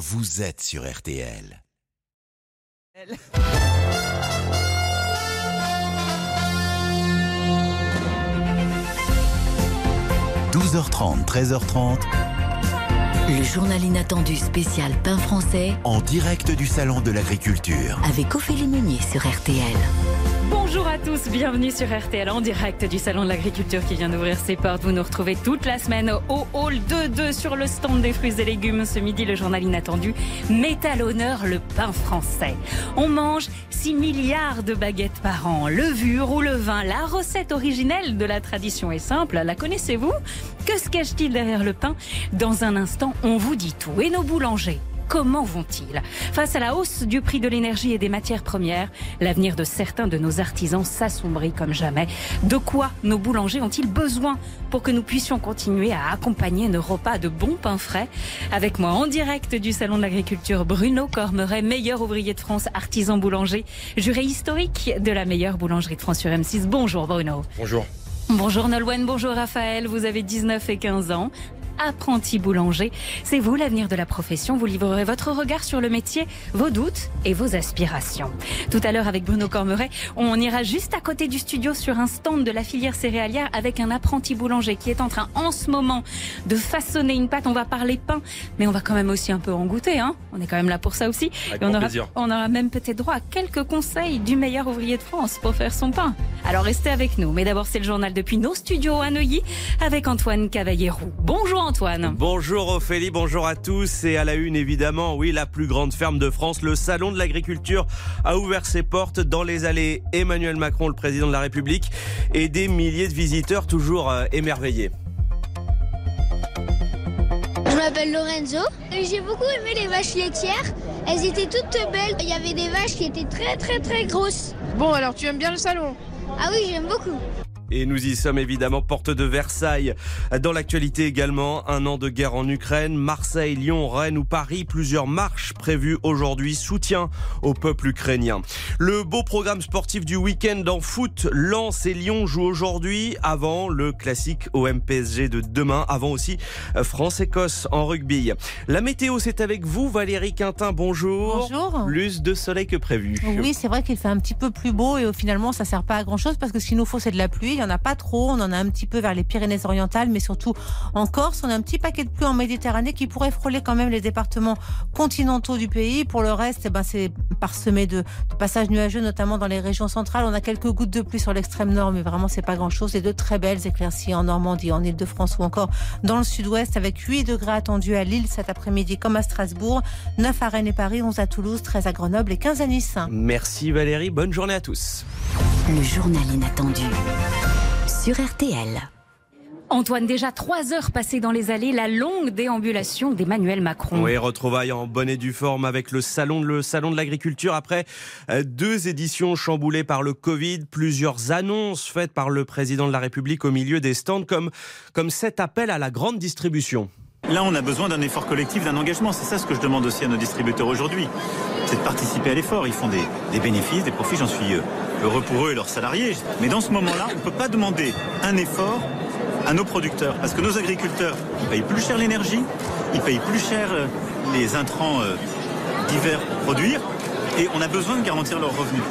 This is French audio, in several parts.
vous êtes sur RTL. 12h30, 13h30. Le journal inattendu spécial Pain français En direct du Salon de l'Agriculture. avec Ophélie Meunier sur RTL. Bonjour à tous, bienvenue sur RTL en direct du Salon de l'Agriculture qui vient d'ouvrir ses portes. Vous nous retrouvez toute la semaine au Hall 2-2 sur le stand des fruits et légumes. Ce midi, le journal inattendu met à l'honneur le pain français. On mange 6 milliards de baguettes par an. Levure ou le vin, la recette originelle de la tradition est simple. La connaissez-vous? Que se cache-t-il derrière le pain? Dans un instant, on vous dit tout. Et nos boulangers? Comment vont-ils? Face à la hausse du prix de l'énergie et des matières premières, l'avenir de certains de nos artisans s'assombrit comme jamais. De quoi nos boulangers ont-ils besoin pour que nous puissions continuer à accompagner nos repas de bons pains frais? Avec moi en direct du Salon de l'Agriculture, Bruno Cormeret, meilleur ouvrier de France, artisan boulanger, juré historique de la meilleure boulangerie de France sur M6. Bonjour Bruno. Bonjour. Bonjour Nolwenn, bonjour Raphaël, vous avez 19 et 15 ans. Apprenti boulanger, c'est vous l'avenir de la profession. Vous livrerez votre regard sur le métier, vos doutes et vos aspirations. Tout à l'heure, avec Bruno Cormeret, on ira juste à côté du studio sur un stand de la filière céréalière avec un apprenti boulanger qui est en train en ce moment de façonner une pâte. On va parler pain, mais on va quand même aussi un peu en goûter. Hein on est quand même là pour ça aussi. Avec Et on aura, plaisir. on aura même peut-être droit à quelques conseils du meilleur ouvrier de France pour faire son pain. Alors restez avec nous. Mais d'abord, c'est le journal depuis nos studios à Neuilly avec Antoine Cavalier-Roux. Bonjour Antoine. Bonjour Ophélie, bonjour à tous. Et à la une, évidemment, oui, la plus grande ferme de France, le Salon de l'Agriculture, a ouvert ses portes dans les allées. Emmanuel Macron, le président de la République, et des milliers de visiteurs toujours euh, émerveillés. Je m'appelle Lorenzo. Et J'ai beaucoup aimé les vaches laitières. Elles étaient toutes belles. Il y avait des vaches qui étaient très très très grosses. Bon, alors tu aimes bien le salon? Ah oui, j'aime beaucoup. Et nous y sommes évidemment porte de Versailles. Dans l'actualité également, un an de guerre en Ukraine, Marseille, Lyon, Rennes ou Paris, plusieurs marches prévues aujourd'hui, soutien au peuple ukrainien. Le beau programme sportif du week-end en foot, Lens et Lyon jouent aujourd'hui avant le classique OM PSG de demain, avant aussi France-Écosse en rugby. La météo, c'est avec vous, Valérie Quintin, bonjour. Bonjour. Plus de soleil que prévu. Oui, c'est vrai qu'il fait un petit peu plus beau et finalement ça sert pas à grand chose parce que ce qu'il nous faut c'est de la pluie. Il y en a pas trop. On en a un petit peu vers les Pyrénées-Orientales, mais surtout en Corse. On a un petit paquet de pluie en Méditerranée qui pourrait frôler quand même les départements continentaux du pays. Pour le reste, eh ben, c'est parsemé de, de passages nuageux, notamment dans les régions centrales. On a quelques gouttes de pluie sur l'extrême nord, mais vraiment c'est pas grand chose. Et de très belles éclaircies en Normandie, en Ile-de-France ou encore dans le sud-ouest avec 8 degrés attendus à Lille cet après-midi comme à Strasbourg, 9 à Rennes et Paris, 11 à Toulouse, 13 à Grenoble et 15 à Nice. Merci Valérie, bonne journée à tous. Le journal inattendu sur RTL. Antoine, déjà trois heures passées dans les allées, la longue déambulation d'Emmanuel Macron. Oui, retrouvailles en bonne et due forme avec le salon, le salon de l'agriculture. Après euh, deux éditions chamboulées par le Covid, plusieurs annonces faites par le président de la République au milieu des stands, comme, comme cet appel à la grande distribution. Là, on a besoin d'un effort collectif, d'un engagement. C'est ça ce que je demande aussi à nos distributeurs aujourd'hui. C'est de participer à l'effort. Ils font des, des bénéfices, des profits. J'en suis euh, heureux pour eux et leurs salariés. Mais dans ce moment-là, on ne peut pas demander un effort à nos producteurs. Parce que nos agriculteurs, payent plus cher l'énergie, ils payent plus cher euh, les intrants euh, divers pour produire. Et on a besoin de garantir leurs revenus.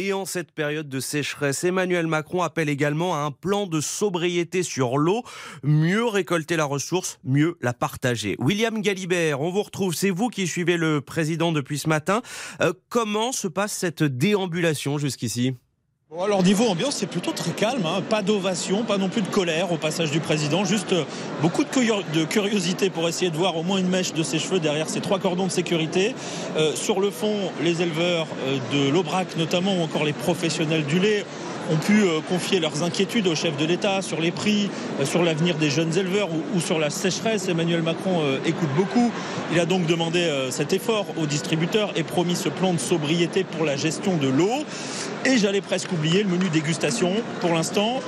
Et en cette période de sécheresse, Emmanuel Macron appelle également à un plan de sobriété sur l'eau, mieux récolter la ressource, mieux la partager. William Galibert, on vous retrouve, c'est vous qui suivez le président depuis ce matin. Euh, comment se passe cette déambulation jusqu'ici? Alors niveau ambiance, c'est plutôt très calme, hein. pas d'ovation, pas non plus de colère au passage du président, juste euh, beaucoup de curiosité pour essayer de voir au moins une mèche de ses cheveux derrière ces trois cordons de sécurité. Euh, sur le fond, les éleveurs euh, de l'Aubrac notamment, ou encore les professionnels du lait, ont pu euh, confier leurs inquiétudes au chef de l'État sur les prix, euh, sur l'avenir des jeunes éleveurs ou, sur la sécheresse. Emmanuel Macron euh, écoute beaucoup. Il a donc demandé cet effort aux distributeurs et promis ce plan de sobriété pour la gestion de l'eau. Et j'allais presque oublier le menu dégustation. Pour l'instant,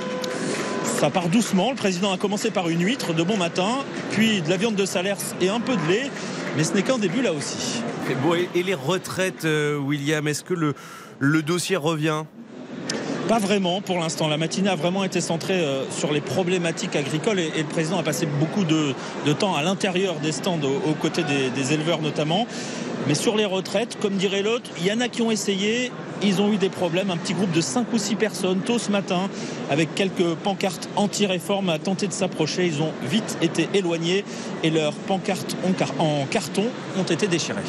ça part doucement. Le président a commencé par une huître de bon matin, puis de la viande de salers et un peu de lait. Mais ce n'est qu'un début là aussi. Et, les retraites, William, est-ce que le dossier revient? Pas vraiment pour l'instant. La matinée a vraiment été centrée sur les problématiques agricoles et, le président a passé beaucoup de, temps à l'intérieur des stands aux, côtés des éleveurs notamment. Mais sur les retraites, comme dirait l'autre, il y en a qui ont essayé, ils ont eu des problèmes. Un petit groupe de 5 ou 6 personnes, tôt ce matin, avec quelques pancartes anti-réforme, a tenté de s'approcher. Ils ont vite été éloignés et leurs pancartes en carton ont été déchirées.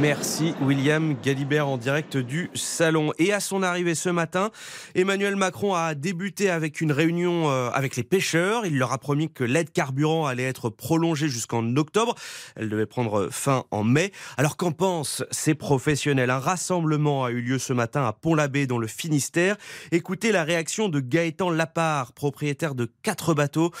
Merci William Galibert en direct du salon. Et à son arrivée ce matin, Emmanuel Macron a débuté avec une réunion euh, avec les pêcheurs. Il leur a promis que l'aide carburant allait être prolongée jusqu'en octobre. Elle devait prendre fin en mai. Alors qu'en pensent ces professionnels? Un rassemblement a eu lieu ce matin à Pont-l'Abbé dans le Finistère. Écoutez la réaction de Gaëtan Lapard, propriétaire de quatre bateaux,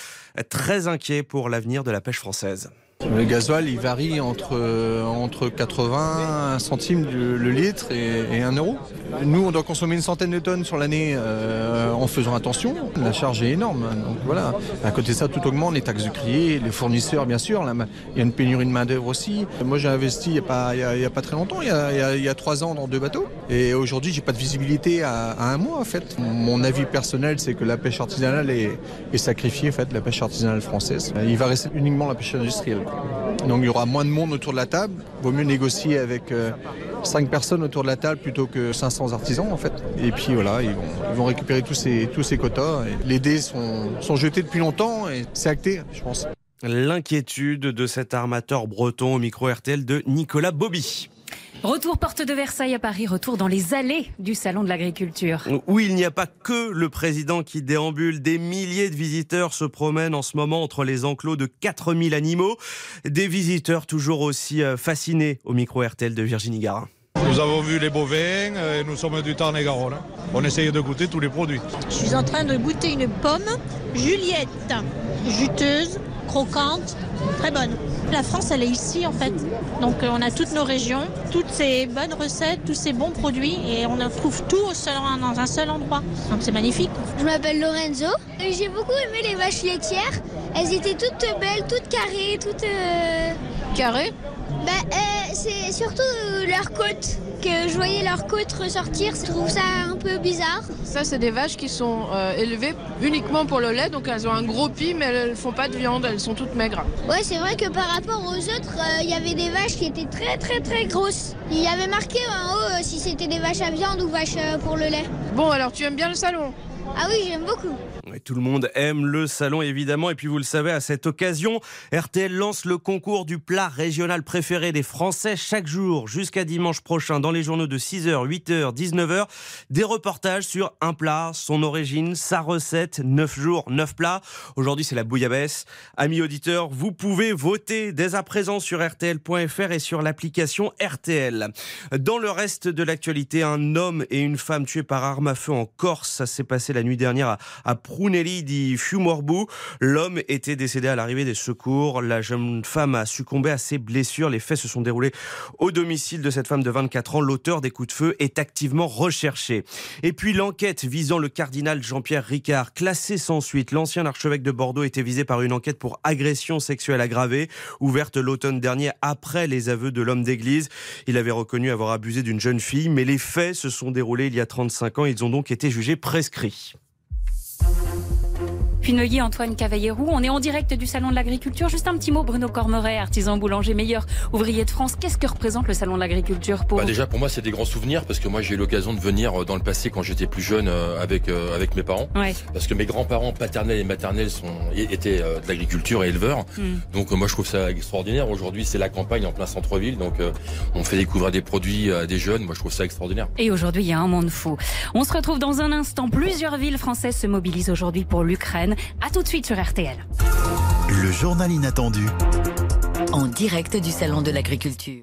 très inquiet pour l'avenir de la pêche française. Le gasoil, il varie entre, entre 80 centimes le, litre et, et 1 euro. Nous, on doit consommer une centaine de tonnes sur l'année euh, en faisant attention. La charge est énorme. Donc voilà. À côté de ça, tout augmente, les taxes de crier, les fournisseurs, bien sûr. il y a une pénurie de main-d'œuvre aussi. Moi, j'ai investi il n'y a, pas, très longtemps, il y a, il y a, trois ans, dans deux bateaux. Et aujourd'hui, j'ai pas de visibilité à, un mois, en fait. Mon avis personnel, c'est que la pêche artisanale est, est sacrifiée, en fait, la pêche artisanale française. Il va rester uniquement la pêche industrielle. Donc il y aura moins de monde autour de la table. Vaut mieux négocier avec euh, cinq 5 personnes autour de la table plutôt que 500 artisans en fait. Et puis voilà, ils vont, récupérer tous ces, tous ces quotas. les dés sont, sont jetés depuis longtemps et c'est acté, je pense. L'inquiétude de cet armateur breton au micro RTL de Nicolas Bobby. Retour porte de Versailles à Paris, retour dans les allées du Salon de l'Agriculture. Oui, il n'y a pas que le président qui déambule. Des milliers de visiteurs se promènent en ce moment entre les enclos de 4000 animaux. Des visiteurs toujours aussi euh, fascinés au micro RTL de Virginie Garin. Nous avons vu les bovins et nous sommes du Tarn-et-Garonne. On essaye de goûter tous les produits. Je suis en train de goûter une pomme Juliette, juteuse, croquante, très bonne. La France, elle est ici en fait. Donc euh, on a toutes nos régions, toutes ces bonnes recettes, tous ces bons produits et on trouve tout dans un seul endroit. Donc c'est magnifique. Je m'appelle Lorenzo. J'ai beaucoup aimé les vaches laitières. Elles étaient toutes belles, toutes carrées, toutes... Euh, carrées? Bah, euh, C'est surtout leur côte que je voyais leurs côtes ressortir. Je trouve ça un peu bizarre. Ça, c'est des vaches qui sont euh, élevées uniquement pour le lait, donc elles ont un gros pis, mais elles ne font pas de viande, elles sont toutes maigres. Ouais, c'est vrai que par rapport aux autres, euh, il y avait des vaches qui étaient très très très grosses. Il y avait marqué en haut euh, si c'était des vaches à viande ou vaches pour le lait. Bon, alors tu aimes bien le salon? Ah oui, j'aime beaucoup tout le monde aime le salon évidemment. Et puis vous le savez, à cette occasion, RTL lance le concours du plat régional préféré des Français chaque jour jusqu'à dimanche prochain dans les journaux de 6h, 8h, 19h. Des reportages sur un plat, son origine, sa recette, 9 jours, 9 plats. Aujourd'hui, c'est la bouillabaisse. Amis auditeurs, vous pouvez voter dès à présent sur RTL.fr et sur l'application RTL. Dans le reste de l'actualité, un homme et une femme tués par arme à feu en Corse. Ça s'est passé la nuit dernière à, à L'homme était décédé à l'arrivée des secours. La jeune femme a succombé à ses blessures. Les faits se sont déroulés au domicile de cette femme de 24 ans. L'auteur des coups de feu est activement recherché. Et puis l'enquête visant le cardinal Jean-Pierre Ricard, classé sans suite. L'ancien archevêque de Bordeaux était visé par une enquête pour agression sexuelle aggravée, ouverte l'automne dernier après les aveux de l'homme d'église. Il avait reconnu avoir abusé d'une jeune fille, mais les faits se sont déroulés il y a 35 ans. Ils ont donc été jugés prescrits. Puis Antoine Cavallérou. On est en direct du Salon de l'Agriculture. Juste un petit mot, Bruno Cormeret, artisan boulanger, meilleur ouvrier de France. Qu'est-ce que représente le Salon de l'Agriculture pour bah Déjà, pour moi, c'est des grands souvenirs parce que moi, j'ai eu l'occasion de venir euh, dans le passé quand j'étais plus jeune euh, avec, euh, avec mes parents. Parce que mes grands-parents paternels et maternels sont, étaient de l'agriculture et éleveurs. Hmm. Donc, moi, je trouve ça extraordinaire. Aujourd'hui, c'est la campagne en plein centre-ville. Donc, on fait découvrir des produits à des jeunes. Moi, je trouve ça extraordinaire. Et aujourd'hui, il y a un monde fou. On se retrouve dans un instant. Plusieurs villes françaises se mobilisent aujourd'hui pour l'Ukraine. À tout de suite sur RTL. Le journal inattendu. En direct du Salon de l'Agriculture.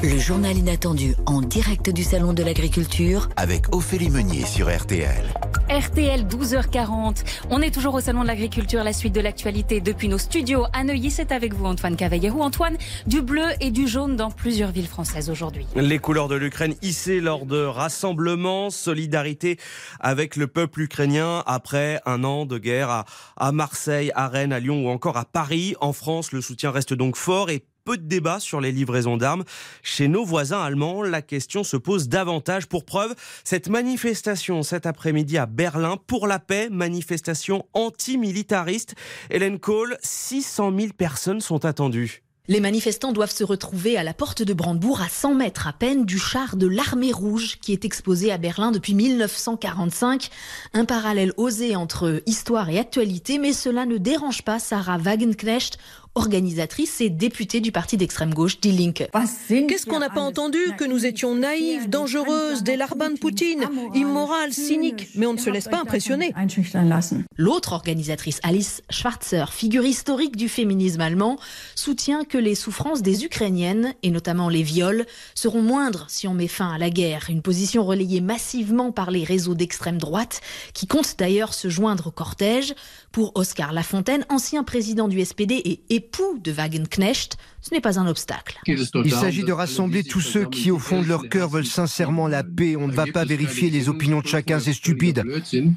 Le journal inattendu en direct du Salon de l'Agriculture. Avec Ophélie Meunier sur RTL. RTL 12h40. On est toujours au Salon de l'Agriculture, la suite de l'actualité depuis nos studios à Neuilly. C'est avec vous Antoine Cavallero. Antoine, du bleu et du jaune dans plusieurs villes françaises aujourd'hui. Les couleurs de l'Ukraine hissées lors de rassemblements, solidarité avec le peuple ukrainien après un an de guerre à, à Marseille, à Rennes, à Lyon ou encore à Paris. En France, le soutien reste donc fort et peu de débat sur les livraisons d'armes. Chez nos voisins allemands, la question se pose davantage. Pour preuve, cette manifestation cet après-midi à Berlin pour la paix, manifestation anti-militariste. Hélène Kohl, 600 000 personnes sont attendues. Les manifestants doivent se retrouver à la porte de Brandebourg à 100 mètres à peine du char de l'armée rouge qui est exposé à Berlin depuis 1945. Un parallèle osé entre histoire et actualité, mais cela ne dérange pas Sarah Wagenknecht, organisatrice et députée du parti d'extrême gauche Die Linke. Qu'est-ce qu'on n'a pas entendu Que nous étions naïves, dangereuses, des larbins de Poutine, immorales, cyniques, mais on ne se laisse pas impressionner. L'autre organisatrice, Alice Schwarzer, figure historique du féminisme allemand, soutient que les souffrances des Ukrainiennes, et notamment les viols, seront moindres si on met fin à la guerre. Une position relayée massivement par les réseaux d'extrême droite, qui comptent d'ailleurs se joindre au cortège. Pour Oscar Lafontaine, ancien président du SPD et époux de Wagenknecht, ce n'est pas un obstacle. Il s'agit de rassembler tous ceux qui, au fond de leur cœur, veulent sincèrement la paix. On ne va pas vérifier les opinions de chacun, c'est stupide.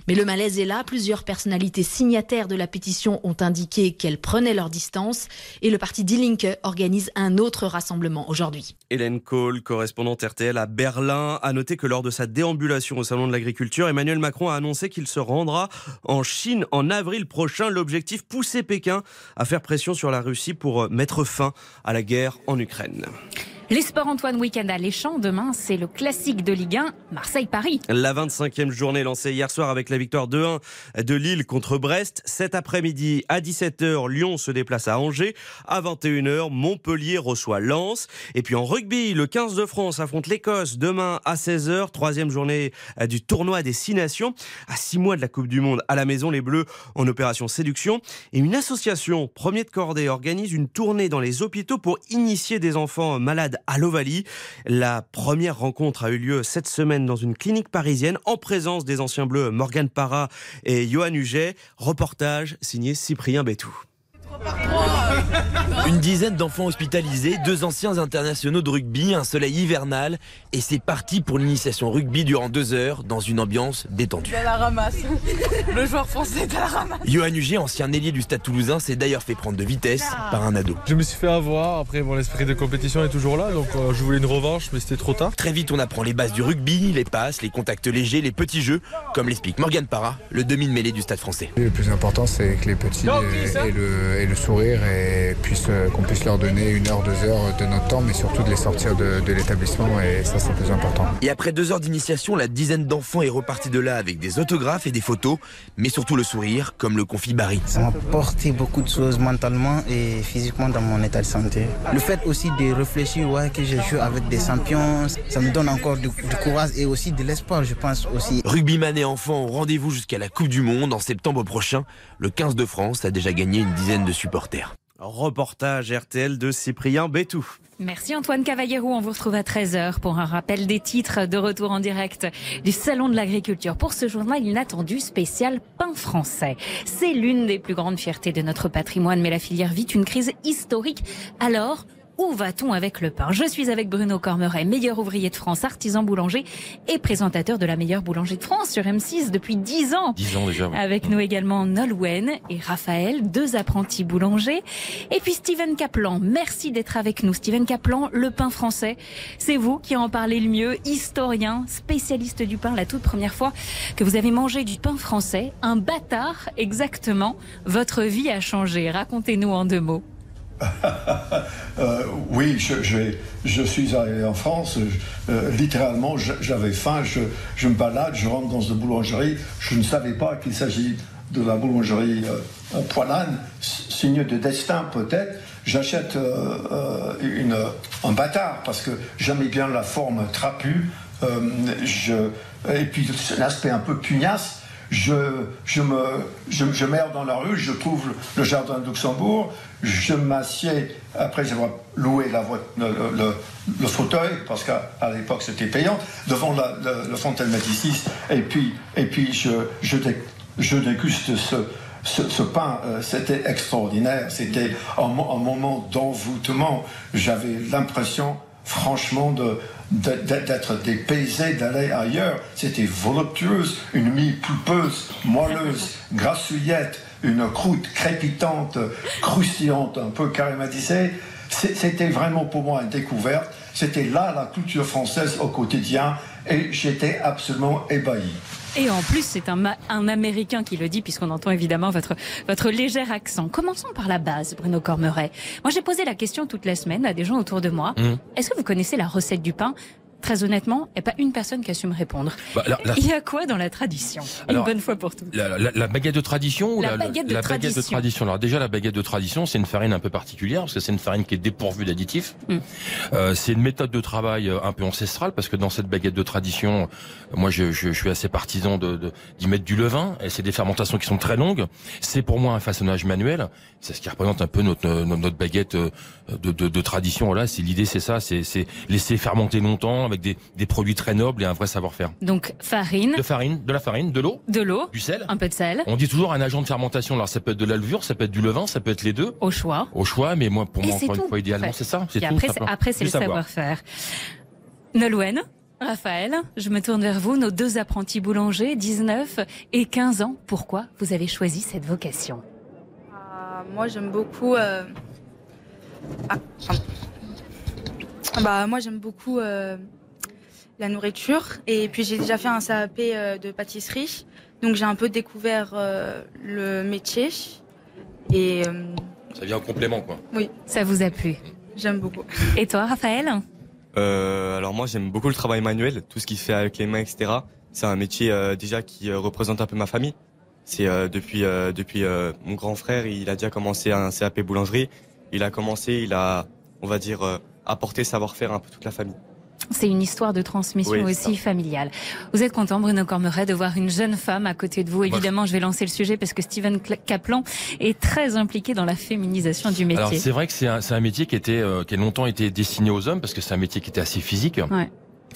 Mais le malaise est là. Plusieurs personnalités signataires de la pétition ont indiqué qu'elles prenaient leur distance et le parti Die Linke organise un autre rassemblement aujourd'hui. Hélène Kohl, correspondante RTL à Berlin, a noté que lors de sa déambulation au Salon de l'Agriculture, Emmanuel Macron a annoncé qu'il se rendra en Chine en avril prochain. L'objectif, pousser Pékin à faire pression sur la Russie pour mettre fin à la guerre en Ukraine. Les sports Antoine Week-end à Léchamp. Demain, c'est le classique de Ligue 1, Marseille-Paris. La 25e journée lancée hier soir avec la victoire 2-1 de Lille contre Brest. Cet après-midi, à 17h, Lyon se déplace à Angers. À 21h, Montpellier reçoit Lens. Et puis en rugby, le 15 de France affronte l'Écosse demain à 16h. Troisième journée du tournoi des Six Nations. À six mois de la Coupe du Monde, à la maison, les Bleus en opération séduction. Et une association, Premier de Cordée, organise une tournée dans les hôpitaux pour initier des enfants malades à l'Ovalie. La première rencontre a eu lieu cette semaine dans une clinique parisienne en présence des anciens bleus Morgan Parra et Johan Huget. Reportage signé Cyprien Bétou. Une dizaine d'enfants hospitalisés, deux anciens internationaux de rugby, un soleil hivernal, et c'est parti pour l'initiation rugby durant deux heures dans une ambiance détendue. À la ramasse. Le joueur français est à la ramasse. Johan Huget, ancien ailier du Stade Toulousain, s'est d'ailleurs fait prendre de vitesse par un ado. Je me suis fait avoir. Après, bon, l'esprit de compétition est toujours là, donc euh, je voulais une revanche, mais c'était trop tard. Très vite, on apprend les bases du rugby, les passes, les contacts légers, les petits jeux, comme l'explique Morgan Parra, le demi de mêlée du Stade Français. Le plus important, c'est que les petits aient le, le sourire et puissent qu'on puisse leur donner une heure, deux heures de notre temps, mais surtout de les sortir de, de l'établissement et ça c'est plus important. Et après deux heures d'initiation, la dizaine d'enfants est repartie de là avec des autographes et des photos, mais surtout le sourire, comme le confie Barry. Ça m'a porté beaucoup de choses mentalement et physiquement dans mon état de santé. Le fait aussi de réfléchir ouais, que je joue avec des champions, ça me donne encore du, du courage et aussi de l'espoir, je pense aussi. Rugbyman et enfants au rendez-vous jusqu'à la Coupe du Monde en septembre prochain. Le 15 de France a déjà gagné une dizaine de supporters. Reportage RTL de Cyprien Bétou. Merci Antoine Cavallero. On vous retrouve à 13h pour un rappel des titres de retour en direct du Salon de l'Agriculture. Pour ce journal inattendu spécial pain français. C'est l'une des plus grandes fiertés de notre patrimoine, mais la filière vit une crise historique. Alors, où va-t-on avec le pain? Je suis avec Bruno Cormeret, meilleur ouvrier de France, artisan boulanger et présentateur de la meilleure boulangerie de France sur M6 depuis 10 ans. 10 ans déjà. Avec nous également Nolwenn et Raphaël, deux apprentis boulangers. Et puis Steven Kaplan, merci d'être avec nous. Steven Kaplan, le pain français, c'est vous qui en parlez le mieux, historien, spécialiste du pain, la toute première fois que vous avez mangé du pain français, un bâtard exactement. Votre vie a changé. Racontez-nous en deux mots. Euh, oui, je, suis arrivé en France, euh, littéralement, j'avais faim, je, me balade, je rentre dans une boulangerie, je ne savais pas qu'il s'agit de la boulangerie euh, Poilane, signe de destin peut-être. J'achète un bâtard parce que j'aimais bien la forme trapue, et puis l'aspect un peu pugnace je, me, je, je merde dans la rue, je trouve le jardin de Luxembourg, je m'assieds, après avoir loué la le, fauteuil, parce qu'à l'époque c'était payant, devant la, la, fontaine Médicis, et puis, et puis je, je, dé, je déguste ce, ce, pain, euh, c'était extraordinaire, c'était un moment d'envoûtement, j'avais l'impression franchement de, d'être dépaysé, d'aller ailleurs. C'était voluptueuse, une mie pulpeuse, moelleuse, grassouillette, une croûte crépitante, croustillante, un peu caramélisée. C'était vraiment pour moi une découverte. C'était là la culture française au quotidien et j'étais absolument ébahi. Et en plus, c'est un, un, Américain qui le dit, puisqu'on entend évidemment votre, votre léger accent. Commençons par la base, Bruno Cormeret. Moi, j'ai posé la question toute la semaine à des gens autour de moi. Mmh. Est-ce que vous connaissez la recette du pain Très honnêtement, il n'y a pas une personne qui a su me répondre. Bah, il y a quoi dans la tradition? Une bonne fois pour toutes. La, baguette de tradition ou la, baguette, de, baguette de tradition Alors déjà, la baguette de tradition, c'est une farine un peu particulière parce que c'est une farine qui est dépourvue d'additifs. Mm. Euh, c'est une méthode de travail euh, un peu ancestrale parce que dans cette baguette de tradition, moi, je, je, je suis assez partisan de d'y mettre du levain. Et c'est des fermentations qui sont très longues. C'est pour moi un façonnage manuel. C'est ce qui représente un peu notre notre, baguette euh, de, de, de tradition. Là, c'est l'idée, c'est ça, c'est laisser fermenter longtemps avec des, des, produits très nobles et un vrai savoir-faire. Donc farine. De farine, de la farine, de l'eau. De l'eau. Du sel. Un peu de sel. On dit toujours un agent de fermentation. Alors ça peut être de la levure, ça peut être du levain, ça peut être les deux. Au choix. Au choix, mais moi, pour moi, encore une fois, idéalement, c'est ça. Et après, après, c'est le savoir-faire. Nolwenn Raphaël, je me tourne vers vous, nos deux apprentis boulangers, 19 et 15 ans. Pourquoi vous avez choisi cette vocation? Ah, Moi, j'aime beaucoup. Euh... Ah, bah, moi, j'aime beaucoup euh, la nourriture. Et puis, j'ai déjà fait un CAP euh, de pâtisserie. Donc, j'ai un peu découvert euh, le métier. Et. Ça vient en complément, quoi. Oui. Ça vous a plu J'aime beaucoup. Et toi, Raphaël? Alors, moi, j'aime beaucoup le travail manuel, tout ce qui se fait avec les mains, etc. C'est un métier déjà qui représente un peu ma famille. C'est depuis depuis mon grand frère, il a déjà commencé un CAP boulangerie. Il a commencé, il a, on va dire, apporter savoir-faire un peu toute la famille. C'est une histoire de transmission aussi familiale. Vous êtes content, Bruno Cormeret, de voir une jeune femme à côté de vous Évidemment, je vais lancer le sujet parce que Steven Kaplan est très impliqué dans la féminisation du métier. Alors c'est vrai que c'est un, un, métier qui était, euh, qui a longtemps été destiné aux hommes parce que c'est un métier qui était assez physique. Ouais.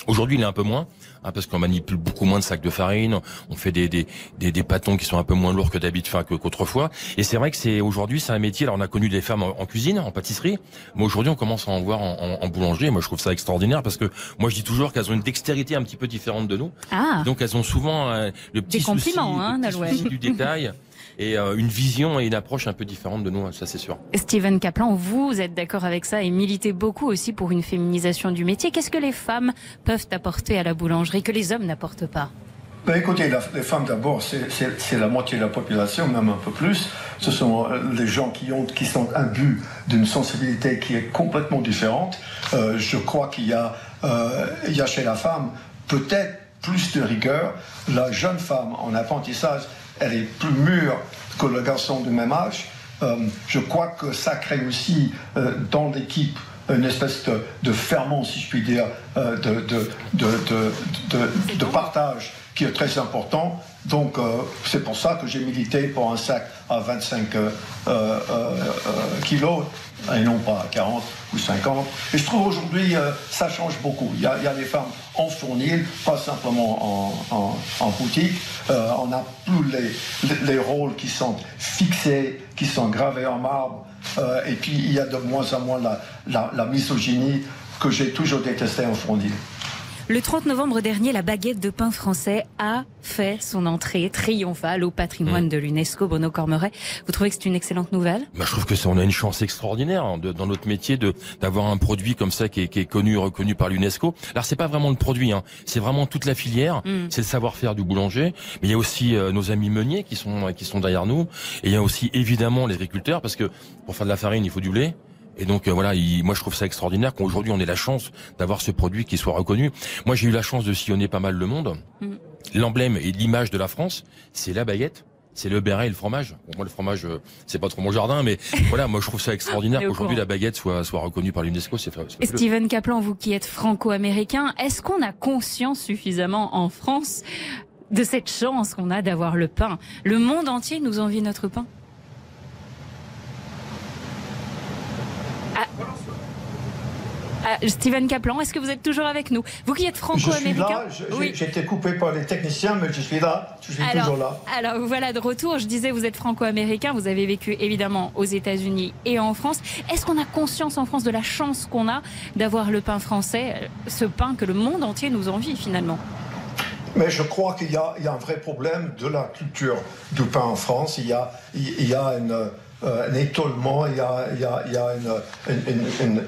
Aujourd'hui, il est un peu moins, hein, parce qu'on manipule beaucoup moins de sacs de farine, on fait des des, des, des pâtons qui sont un peu moins lourds que d'habitude, enfin qu'autrefois. Et c'est vrai que c'est aujourd'hui, c'est un métier. Alors, on a connu des femmes en, cuisine, en pâtisserie, mais aujourd'hui, on commence à en voir en, en, boulangerie. moi, je trouve ça extraordinaire parce que moi, je dis toujours qu'elles ont une dextérité un petit peu différente de nous. Ah. Donc, elles ont souvent euh, le petit des compliments, hein, le petit souci du détail. et euh, une vision et une approche un peu différente de nous, ça c'est sûr. Steven Kaplan, vous êtes d'accord avec ça et militez beaucoup aussi pour une féminisation du métier. Qu'est-ce que les femmes peuvent apporter à la boulangerie que les hommes n'apportent pas? Ben écoutez, les femmes d'abord, c'est la moitié de la population, même un peu plus. Ce sont euh, les gens qui, ont, qui sont imbus d'une sensibilité qui est complètement différente. Euh, je crois qu'il y, euh, y a chez la femme peut-être plus de rigueur. La jeune femme en apprentissage elle est plus mûre que le garçon du même âge. Euh, je crois que ça crée aussi euh, dans l'équipe une espèce de, ferment, si je puis dire, euh, de, de, partage qui est très important. Donc c'est pour ça que j'ai milité pour un sac à 25 kilos et non pas à 40 ou 50. Et je trouve aujourd'hui, ça change beaucoup. Il y, a, des femmes en fournil, pas simplement en, boutique. Euh, on n'a plus les, les, rôles qui sont fixés, qui sont gravés en marbre. Euh, et puis il y a de moins en moins la, la, la misogynie que j'ai toujours détestée en fournil. Le 30 novembre dernier, la baguette de pain français a fait son entrée triomphale au patrimoine mmh. de l'UNESCO. Bono Cormeret, vous trouvez que c'est une excellente nouvelle? Bah, Je trouve que ça, on a une chance extraordinaire hein, de, dans notre métier de d'avoir un produit comme ça qui est, qui est connu, reconnu par l'UNESCO. Alors c'est pas vraiment le produit, hein, c'est vraiment toute la filière. Mmh. C'est le savoir-faire du boulanger, mais il y a aussi euh, nos amis meuniers qui sont qui sont derrière nous, et il y a aussi évidemment les agriculteurs parce que pour faire de la farine, il faut du lait. Et donc euh, voilà, moi je trouve ça extraordinaire qu'aujourd'hui on ait la chance d'avoir ce produit qui soit reconnu. Moi j'ai eu la chance de sillonner pas mal le monde. Mm. L'emblème et l'image de la France, c'est la baguette. C'est le béret et le fromage. moi, le fromage, euh, c'est pas trop mon jardin, mais voilà, moi, je trouve ça extraordinaire qu'aujourd'hui la baguette soit soit reconnue par l'UNESCO. C'est Et Steven Kaplan, vous qui êtes franco-américain, est-ce qu'on a conscience suffisamment en France de cette chance qu'on a d'avoir le pain? Le monde entier nous envie notre pain? Ah, Steven Kaplan, est-ce que vous êtes toujours avec nous Vous qui êtes franco-américain. Oui. J'ai été coupé par les techniciens, mais je suis là. Je suis toujours là. Alors voilà, de retour, je disais, vous êtes franco-américain, vous avez vécu évidemment aux États-Unis et en France. Est-ce qu'on a conscience en France de la chance qu'on a d'avoir le pain français, ce pain que le monde entier nous envie finalement? Mais je crois qu'il y, y, a un vrai problème de la culture du pain en France. Il y a, il y a une, un étollement, il y a,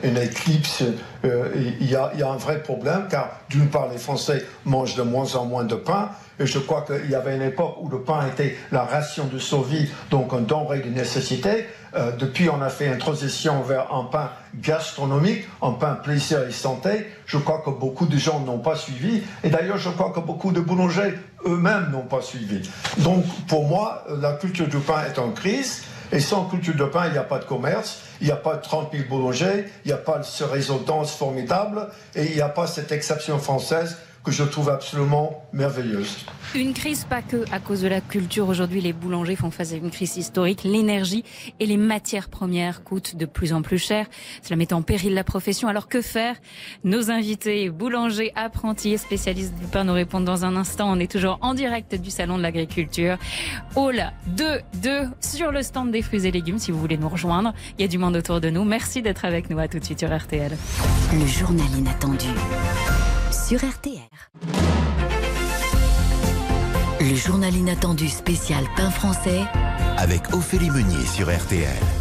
une, éclipse, il, y a, il y a un vrai problème, car d'une part, les Français mangent de moins en moins de pain, et je crois qu'il y avait une époque où le pain était la ration de survie, donc un denrée de nécessité. Euh, depuis, on a fait une transition vers un pain gastronomique, un pain plaisir et santé. Je crois que beaucoup de gens n'ont pas suivi. Et d'ailleurs, je crois que beaucoup de boulangers eux-mêmes n'ont pas suivi. Donc, pour moi, la culture du pain est en crise. Et sans culture de pain, il n'y a pas de commerce, il n'y a pas de 30 000 boulangers, il n'y a pas ce réseau dense formidable, et il n'y a pas cette exception française que je trouve absolument merveilleuse. Une crise pas que à cause de la culture. Aujourd'hui, les boulangers font face à une crise historique. L'énergie et les matières premières coûtent de plus en plus cher. Cela met en péril la profession. Alors que faire? Nos invités, boulangers, apprentis et spécialistes du pain nous répondent dans un instant. On est toujours en direct du Salon de l'Agriculture. Hall 2, 2 sur le stand des fruits et légumes si vous voulez nous rejoindre. Il y a du monde autour de nous. Merci d'être avec nous. À tout de suite sur RTL. Le journal inattendu sur RTR. Le journal inattendu spécial pain français avec Ophélie Meunier sur RTL